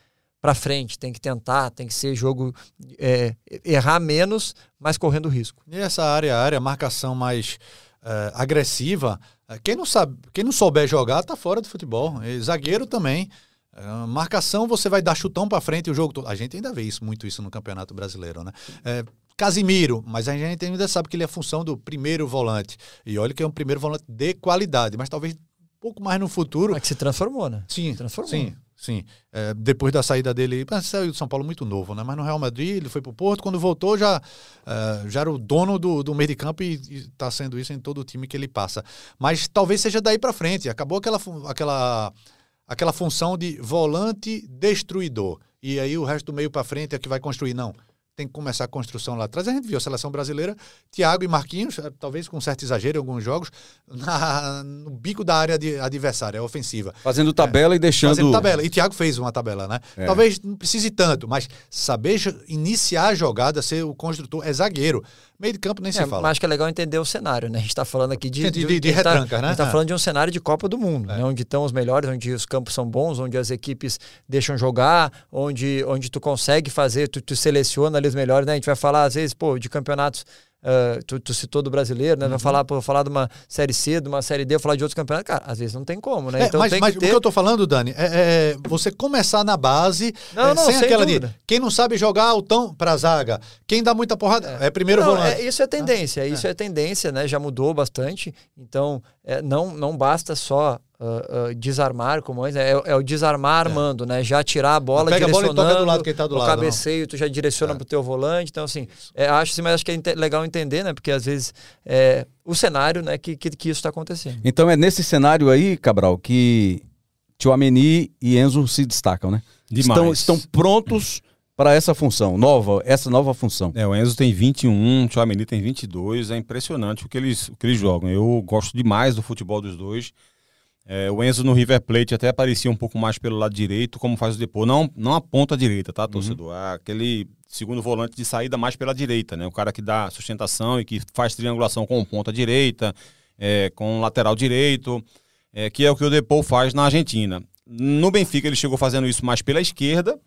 para frente, tem que tentar, tem que ser jogo é, errar menos, mas correndo risco. E essa área, a área, marcação mais é, agressiva, é, quem não sabe, quem não souber jogar tá fora do futebol. E zagueiro também. É, marcação, você vai dar chutão para frente o jogo todo. A gente ainda vê isso, muito isso no Campeonato Brasileiro, né? É, Casimiro, mas a gente ainda sabe que ele é função do primeiro volante. E olha que é um primeiro volante de qualidade, mas talvez um pouco mais no futuro. Mas que se transformou, né? Sim, se transformou. sim. Sim, é, depois da saída dele, saiu do São Paulo muito novo, né? Mas no Real Madrid ele foi pro Porto, quando voltou já, é, já era o dono do, do meio de campo e, está sendo isso em todo o time que ele passa. Mas talvez seja daí para frente. Acabou aquela, aquela aquela função de volante destruidor. E aí o resto do meio para frente é que vai construir. Não tem que começar a construção lá atrás. A gente viu a seleção brasileira, Thiago e Marquinhos, eh, talvez com certo exagero em alguns jogos, na, no bico da área de, adversária, ofensiva. Fazendo tabela é, e deixando. Fazendo tabela. E Thiago fez uma tabela, né? É. Talvez não precise tanto, mas saber iniciar a jogada, ser o construtor, é zagueiro. Meio de campo nem é, se fala. Mas acho que é legal entender o cenário, né? A gente está falando aqui de. De, de, de tá- retranca, tá, né? A gente está é. falando de um cenário de Copa do Mundo, é. né? onde estão os melhores, onde os campos são bons, onde as equipes deixam jogar, onde, onde tu consegue fazer, tu, tu seleciona ali os melhores, né? A gente vai falar, às vezes, pô, de campeonatos Uh, tu, tu, citou do brasileiro, né? Vai uhum. falar, pô, falar de uma série C, de uma série D, falar de outros campeonatos, cara, às vezes não tem como, né? É, então mas, mas que ter... o que eu tô falando, Dani, é, é você começar na base, não, é, não, sem, sem, aquela dúvida. de quem não sabe jogar o tão pra zaga, quem dá muita porrada é, é primeiro não, volante. É, isso é tendência, ah, isso é. tendência, né? Já mudou bastante, então não, não basta só uh, uh, desarmar, como é, é, é, o desarmar é. armando, né? Já tirar a bola, pega direcionando, a bola e toca do lado quem tá do o lado. cabeceio, não. tu já direciona é. pro teu volante. Então, assim, é, acho assim, mas acho que é legal entender, né? Porque às vezes é o cenário, né, que, que, que isso está acontecendo. Então é nesse cenário aí, Cabral, que Tio Ameni e Enzo se destacam, né? Demais. Estão, estão prontos para essa função, nova, essa nova função. É, o Enzo tem 21, o Tchouameni tem 22, é impressionante o que eles, o que eles jogam. Eu gosto demais do futebol dos dois. É, o Enzo no River Plate até aparecia um pouco mais pelo lado direito, como faz o Depô. Não, não a ponta direita, tá, torcedor? É aquele segundo volante de saída mais pela direita, né? O cara que dá sustentação e que faz triangulação com ponta direita, é, com lateral direito, é, que é o que o Depô faz na Argentina. No Benfica ele chegou fazendo isso mais pela esquerda,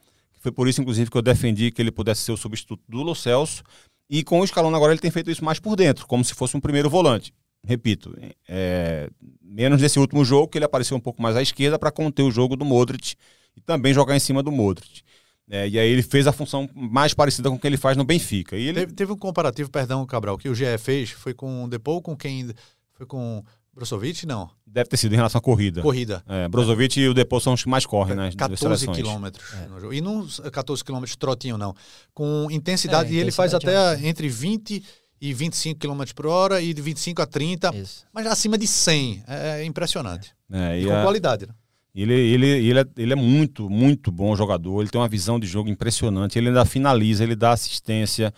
foi por isso, inclusive, que eu defendi que ele pudesse ser o substituto do Lo Celso. E com o Scaloni agora ele tem feito isso mais por dentro, como se fosse um primeiro volante. Repito, é, menos nesse último jogo, que ele apareceu um pouco mais à esquerda para conter o jogo do Modric e também jogar em cima do Modric. É, e aí ele fez a função mais parecida com o que ele faz no Benfica. E ele... teve, teve um comparativo, perdão, Cabral, que o GE fez, foi com o Depou, com quem... Foi com Brozovic, não. Deve ter sido em relação à corrida. Corrida. É, Brozovic e o Depô são os que mais correm, né? 14 quilômetros. É. E não 14 quilômetros trotinho, não. Com intensidade, é, e ele faz até é. entre 20 e 25 km por hora e de 25 a 30, Isso. mas acima de 100. É, é impressionante. É, e, e com a... qualidade. Né? Ele, ele, ele, é, ele é muito, muito bom jogador. Ele tem uma visão de jogo impressionante. Ele ainda finaliza, ele dá assistência.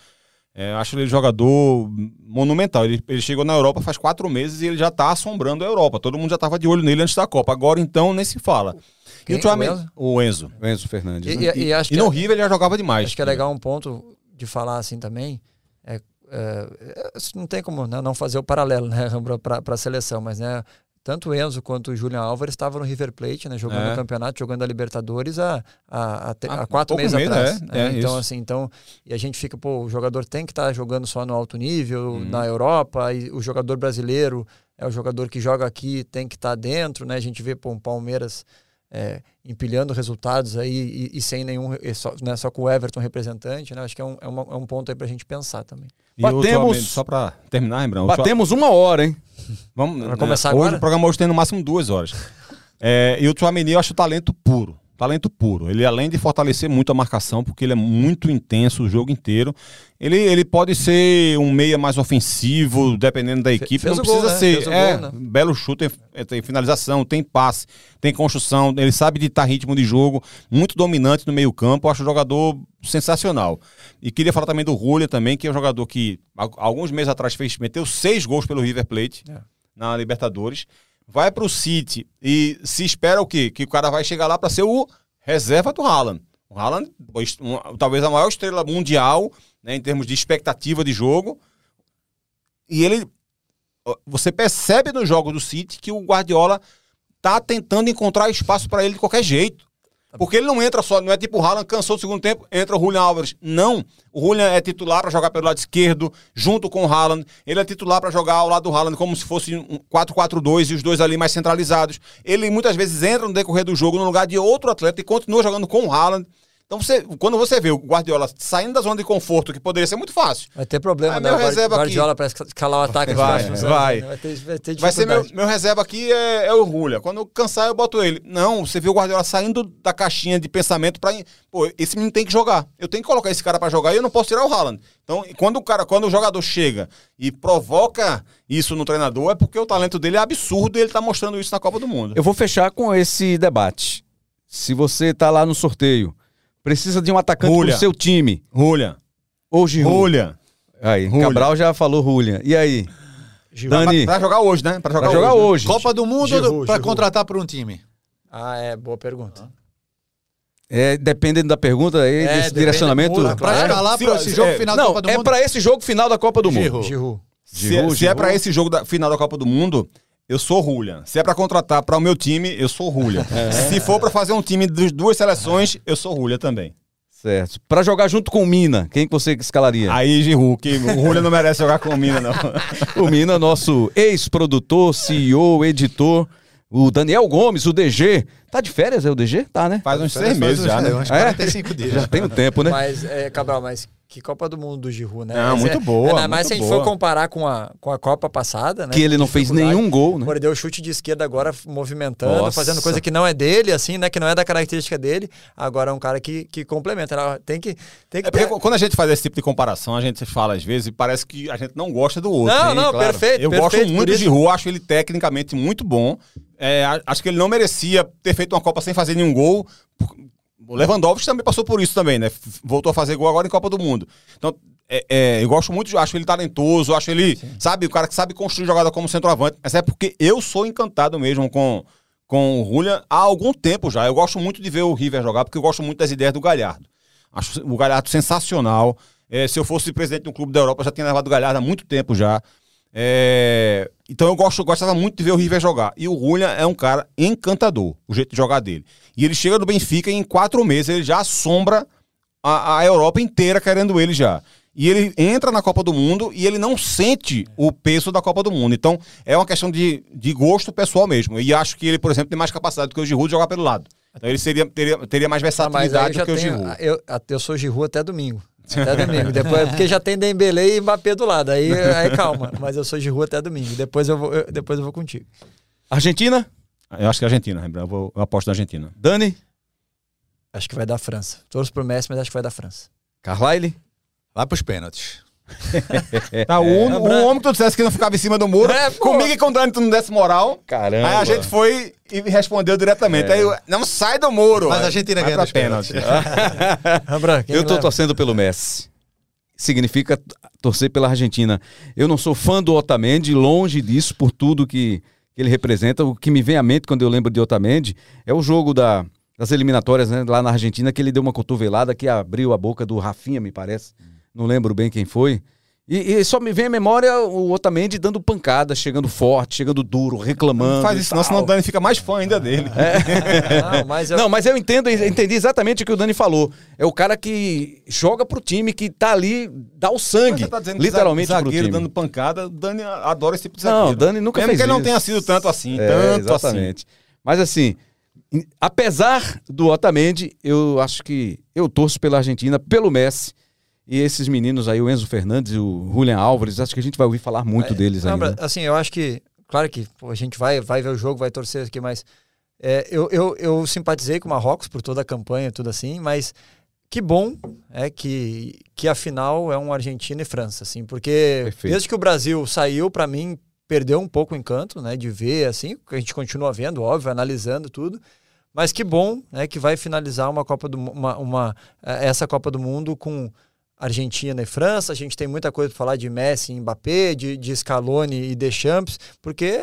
É, acho ele jogador monumental. Ele, ele, chegou na Europa faz quatro meses e ele já está assombrando a Europa. Todo mundo já estava de olho nele antes da Copa. Agora, então, nem se fala. Quem? E o, o, Enzo? o Enzo. O Enzo Fernandes. E, né? e, e, e no é, River ele já jogava demais. Acho que é legal um ponto de falar assim também. É, é, não tem como né, não fazer o paralelo né, para a seleção, mas né, tanto o Enzo quanto o Julian Álvares estavam no River Plate, né, jogando é. o campeonato, jogando a Libertadores há, há, há, há quatro meses atrás. É, né? é, então, isso. assim, então, e a gente fica, pô, o jogador tem que estar tá jogando só no alto nível, hum. na Europa, e o jogador brasileiro é o jogador que joga aqui, tem que estar tá dentro, né? A gente vê, pô, um Palmeiras é, empilhando resultados aí e, e sem nenhum, só, né, só com o Everton representante, né? Acho que é um, é, uma, é um ponto aí pra gente pensar também. E Batemos, só para terminar, Rembrandт. Batemos uma hora, hein? Vamos começar né, hoje, agora? O programa hoje tem no máximo duas horas. É, e o Tchouameni eu acho talento puro. Talento puro. Ele, além de fortalecer muito a marcação, porque ele é muito intenso o jogo inteiro, ele, ele pode ser um meia mais ofensivo, dependendo da equipe. Fez não precisa gol, né? ser. É, gol, né? belo chute, tem, tem, finalização, tem passe, tem construção, ele sabe ditar ritmo de jogo, muito dominante no meio-campo. Acho um jogador sensacional. E queria falar também do Julia também, que é um jogador que alguns meses atrás fez, meteu seis gols pelo River Plate é. na Libertadores vai para o City e se espera o quê? Que o cara vai chegar lá para ser o reserva do Haaland. O Haaland, talvez a maior estrela mundial, né, em termos de expectativa de jogo. E ele. Você percebe no jogo do City que o Guardiola tá tentando encontrar espaço para ele de qualquer jeito. Tá Porque ele não entra só, não é tipo o Haaland cansou do segundo tempo, entra o Julian Álvares. Não. O Julian é titular para jogar pelo lado esquerdo, junto com o Haaland. Ele é titular para jogar ao lado do Haaland como se fosse um 4-4-2 e os dois ali mais centralizados. Ele muitas vezes entra no decorrer do jogo no lugar de outro atleta e continua jogando com o Haaland. Então, você, quando você vê o Guardiola saindo da zona de conforto, que poderia ser muito fácil. Vai ter problema, né? Meu reserva Guardiola aqui. para escalar o ataque. Vai, vai. vai. Vai, ter, vai, ter vai ser meu, meu reserva aqui é, é o Rulha. Quando eu cansar, eu boto ele. Não, você viu o Guardiola saindo da caixinha de pensamento para Pô, esse menino tem que jogar. Eu tenho que colocar esse cara para jogar e eu não posso tirar o Haaland. Então, quando o cara, quando o jogador chega e provoca isso no treinador, é porque o talento dele é absurdo e ele tá mostrando isso na Copa do Mundo. Eu vou fechar com esse debate. Se você tá lá no sorteio Precisa de um atacante Julia. pro seu time. Julian. Ou Giroud. Julian. Aí, Julian. Cabral já falou Julian. E aí? Dani. Pra, pra, jogar hoje, né? Pra jogar, pra jogar hoje. Né? Copa do Mundo Giroud, ou pra Giroud. contratar por um time? Ah, é, boa pergunta. É, dependendo da pergunta aí, é, desse direcionamento. Pra escalar para esse jogo é, final não, da Copa do é Mundo? É pra esse jogo final da Copa do Mundo. Giroud. Giroud. Se, é, se é pra esse jogo da, final da Copa do Mundo, eu sou Julian. Se é para contratar para o meu time, eu sou Julian. É. Se for para fazer um time de duas seleções, eu sou Julian também. Certo. Pra jogar junto com o Mina, quem que você escalaria? Aí, Giru, que o Julio não merece jogar com o Mina, não. o Mina, nosso ex-produtor, CEO, editor. O Daniel Gomes, o DG. Tá de férias, é o DG? Tá, né? Faz uns seis meses já, né? Uns 45 é? dias. Já tem um tempo, né? Mas, é, Cabral, mas que Copa do Mundo do Giroud, né? Não, muito é, boa. É, mas se a gente boa. for comparar com a, com a Copa passada, né? Que ele não fez nenhum gol, né? Mordeu o chute de esquerda agora movimentando, Nossa. fazendo coisa que não é dele, assim, né? Que não é da característica dele. Agora é um cara que, que complementa. Tem que, tem que é ter... quando a gente faz esse tipo de comparação, a gente fala às vezes e parece que a gente não gosta do outro. Não, hein? não, claro. perfeito. Eu perfeito, gosto muito do Giroud, acho ele tecnicamente muito bom. É, acho que ele não merecia ter feito uma Copa sem fazer nenhum gol O Lewandowski também passou por isso também, né? Voltou a fazer gol agora em Copa do Mundo. Então, é, é, eu gosto muito, acho ele talentoso, acho ele, sabe, o cara que sabe construir jogada como centroavante. Mas é porque eu sou encantado mesmo com, com o Julian há algum tempo já. Eu gosto muito de ver o River jogar, porque eu gosto muito das ideias do Galhardo. Acho o Galhardo sensacional. É, se eu fosse presidente de um clube da Europa, eu já tinha levado o Galhardo há muito tempo já. É, então eu gosto, gostava muito de ver o River jogar. E o Julian é um cara encantador, o jeito de jogar dele. E ele chega no Benfica e em quatro meses ele já assombra a, a Europa inteira querendo ele já. E ele entra na Copa do Mundo e ele não sente o peso da Copa do Mundo. Então é uma questão de, de gosto pessoal mesmo. E acho que ele, por exemplo, tem mais capacidade do que o Giroud de jogar pelo lado. Então ele seria, teria, teria mais Ah, versatilidade já do que o Giroud. eu, eu sou Giroud até domingo. Até domingo. Depois, porque já tem Dembele e Mbappé do lado. Aí, aí calma. Mas eu sou Giroud até domingo. Depois eu vou, eu- depois eu vou contigo. Argentina? Eu acho que é a Argentina, Rembrandt. Eu, vou, eu aposto na Argentina. Dani? Acho que vai dar França. Torço pro Messi, mas acho que vai dar França. Carlyle? Vai pros pênaltis. Tá, o, É, o homem que tu dissesse que não ficava em cima do muro, É, comigo e com o Dani tu não desse moral. Caramba. Aí a gente foi e respondeu diretamente. É. Aí eu, não sai do muro. Mas a Argentina vai ganha pênaltis. Rembrandt, quem Eu tô torcendo pelo Messi. Significa torcer pela Argentina. Eu não sou fã do Otamendi, longe disso, por tudo que, que ele representa. O que me vem à mente quando eu lembro de Otamendi é o jogo da- das eliminatórias né, lá na Argentina, que ele deu uma cotovelada que abriu a boca do Rafinha, me parece. Não lembro bem quem foi. E, e só me vem à memória o Otamendi dando pancada, chegando forte, chegando duro, reclamando. Não faz isso, não, senão o Dani fica mais fã ainda dele. Não, mas eu, Não, mas eu entendo, eu entendi exatamente o que o Dani falou. É o cara que joga pro time, que tá ali, dá o sangue, Você tá dizendo que literalmente pro zagueiro time. dando pancada, o Dani adora esse tipo de Não, zagueiro. o Dani nunca Mesmo fez que ele não isso. tenha sido tanto assim, É, tanto assim. exatamente. Mas assim, apesar do Otamendi, eu acho que eu torço pela Argentina, pelo Messi. E esses meninos aí, o Enzo Fernandes e o Julian Álvares, acho que a gente vai ouvir falar muito deles Não, ainda. Assim, eu acho que, claro que pô, a gente vai, vai ver o jogo, vai torcer aqui, mas é, eu, eu, eu simpatizei com o Marrocos por toda a campanha, tudo assim, mas que bom é que, que a final é um Argentina e França, assim, porque Perfeito. desde que o Brasil saiu, para mim, perdeu um pouco o encanto, né, de ver, assim, a gente continua vendo, óbvio, analisando tudo, mas que bom, né, que vai finalizar uma Copa do uma, uma eh, essa Copa do Mundo com Argentina e França. A gente tem muita coisa para falar de Messi e Mbappé, de, de Scaloni e Deschamps, porque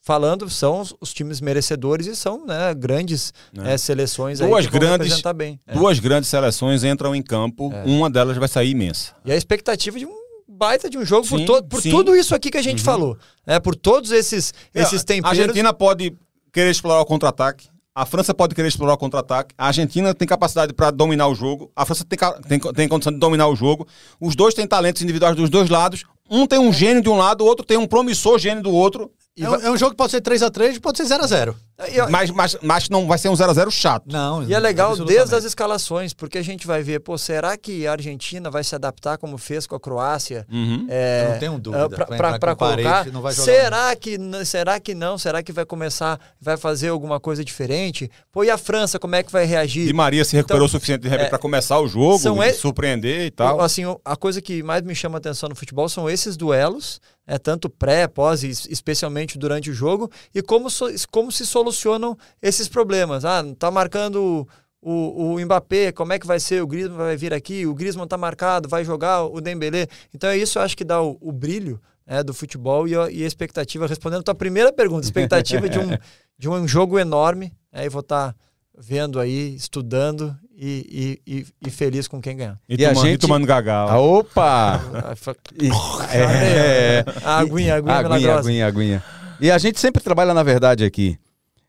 falando são os, os times merecedores e são né, grandes É. eh, seleções Duas aí que grandes- bem. É. Duas grandes seleções entram em campo, É. uma delas vai sair imensa. E a expectativa de um baita de um jogo por, Sim, por sim. tudo isso aqui que a gente falou, né? Por todos esses esses É, A temperos. Argentina pode querer explorar o contra-ataque. A França pode querer explorar o contra-ataque. A Argentina tem capacidade para dominar o jogo. A França tem, tem, tem condição de dominar o jogo. Os dois têm talentos individuais dos dois lados. Um tem um gênio de um lado, o outro tem um promissor gênio do outro. É um, é um jogo que pode ser 3x3, pode ser 0x0. E- Mas, mas, mas não vai ser um 0x0 chato. Não. E é legal desde as escalações, porque a gente vai ver, pô, será que a Argentina vai se adaptar como fez com a Croácia? Uhum. É, Eu não tenho dúvida. ah, pra- Vai pra- entrar pra com Paredes, colocar. não vai jogar. será que será que não? Será que vai começar, vai fazer alguma coisa diferente? Pô, e a França, como é que vai reagir? Di Maria se recuperou o suficiente de repente é, para começar o jogo, e e- surpreender e tal. Assim, a coisa que mais me chama atenção no futebol são esses duelos, é tanto pré, pós e es- especialmente durante o jogo, e como, so- como se solucionam esses problemas. Ah, tá marcando o, o Mbappé, como é que vai ser? O Griezmann vai vir aqui, o Griezmann tá marcado, vai jogar o Dembélé. Então é isso, eu acho que dá o, o brilho né, do futebol e a, e a expectativa, respondendo a tua primeira pergunta, expectativa de um, de um jogo enorme, aí vou estar vendo aí, estudando e, e, e- e feliz com quem ganhar. E, E a tomando, e gente- tomando gagal. Ah, opa! Ah, é, A aguinha, a aguinha, aguinha, aguinha, aguinha. E a gente sempre trabalha na verdade aqui.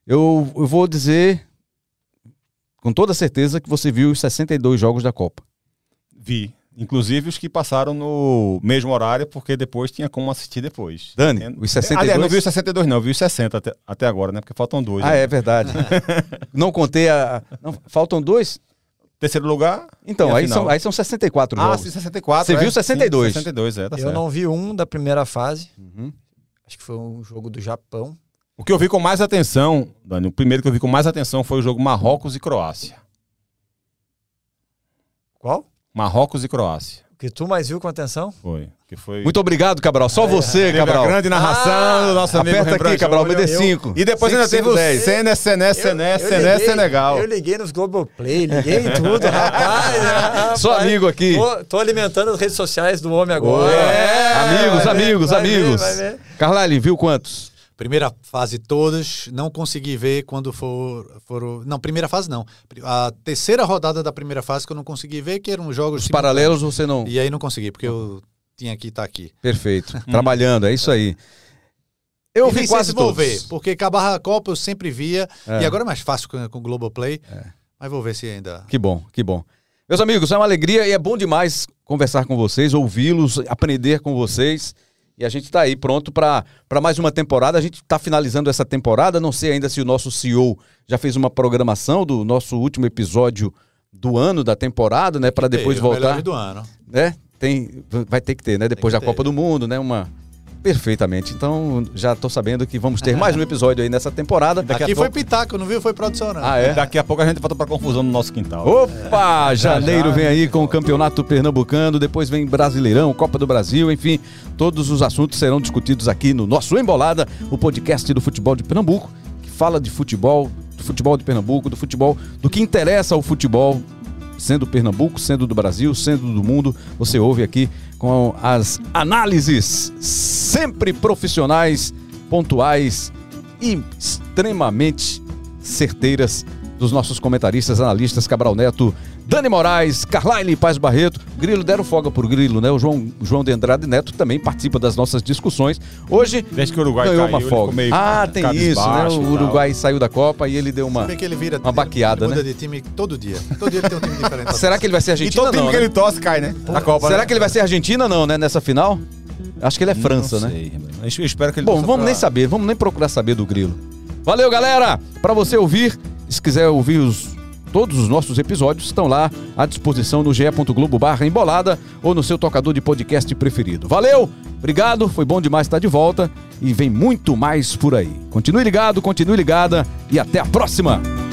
Eu, eu vou dizer com toda certeza que você viu os 62 jogos da Copa. Vi. Inclusive os que passaram no mesmo horário, porque depois tinha como assistir depois. Dani, os 62? Aliás, não vi os 62 não, vi os 60 até, até agora, né? Porque faltam dois. Ah, né? é verdade. não contei a. não, faltam dois? Terceiro lugar. Então, aí final. são, aí são 64 Ah, jogos. sim, 64. Você é. viu 62? Sim, 62, é, tá Eu certo. não vi um da primeira fase, Uhum. acho que foi um jogo do Japão. O que eu vi com mais atenção, Dani, o primeiro que eu vi com mais atenção foi o jogo Marrocos e Croácia. Qual? Marrocos e Croácia. Que tu mais viu com atenção? Foi. Que foi. Muito obrigado, Cabral. Só você, Teve a Cabral. grande narração Ah, do nosso amigo Aperta aqui, Cabral, me dê cinco. E depois Cinco, ainda teve o dez. Sené, Sené, Sené, Sené, Senegal. Eu liguei nos Globoplay, liguei em tudo, rapaz. rapaz. Sou amigo aqui. Tô, tô alimentando as redes sociais do homem agora. É, amigos, ver, amigos, vai ver, amigos. vai ver. Carlyle, viu quantos? Primeira fase todas, não consegui ver quando for, foram. Não, primeira fase não. A terceira rodada da primeira fase que eu não consegui ver, que eram os jogos. Os simultâneos. paralelos você não. E aí não consegui, porque eu tinha que estar aqui. Perfeito. Trabalhando, é isso aí. Eu e vi quase vou todos. ver, porque acabar a Copa eu sempre via. É. E agora é mais fácil com, com o Globoplay. Mas vou ver se ainda. Que bom, que bom. Meus amigos, é uma alegria e é bom demais conversar com vocês, ouvi-los, aprender com vocês. E a gente está aí pronto para mais uma temporada. A gente está finalizando essa temporada. Não sei ainda se o nosso CEO já fez uma programação do nosso último episódio do ano, da temporada, né? Para depois Ter, os voltar. do ano. né? Tem, vai ter que ter, né? Depois da ter. Copa do Mundo, né? Uma perfeitamente. Então já tô sabendo que vamos ter mais um episódio aí nessa temporada. Daqui a aqui foi pouco- pitaco, não viu? Foi produção, não. Ah, é? Daqui a pouco a gente volta pra confusão no nosso quintal. Opa! Janeiro já. vem aí com o Campeonato Pernambucano, depois vem Brasileirão, Copa do Brasil, enfim, todos os assuntos serão discutidos aqui no nosso Embolada, o podcast do futebol de Pernambuco, que fala de futebol, do futebol de Pernambuco, do futebol, do que interessa ao futebol, sendo Pernambuco, sendo do Brasil, sendo do mundo, você ouve aqui com as análises sempre profissionais, pontuais e extremamente certeiras dos nossos comentaristas, analistas Cabral Neto, Dani Moraes, Carlyle Paz Barreto. Grilo deram folga por Grilo, né? O João, João de Andrade Neto também participa das nossas discussões. Hoje Desde que o Uruguai ganhou caiu, uma folga. meio Ah, tem isso, né? cabisbaixo e O tal. Uruguai saiu da Copa e ele deu uma. Que ele vira. uma baqueada, ele muda né? de time todo dia. Todo dia ele tem um time diferente. Será que ele vai ser E Argentina todo time não? que né? ele torce cai, né? Na Copa. Será né? que ele vai ser Argentina não, né? Nessa final? Acho que ele é França, Não né? sei, Rembrandt. Eu espero que ele Bom, vamos pra- nem saber, vamos nem procurar saber do Grilo. Valeu, galera! Para você ouvir, se quiser ouvir os, todos os nossos episódios, estão lá à disposição no ge.globo barra embolada ou no seu tocador de podcast preferido. Valeu! Obrigado, foi bom demais estar de volta e vem muito mais por aí. Continue ligado, continue ligada e até a próxima!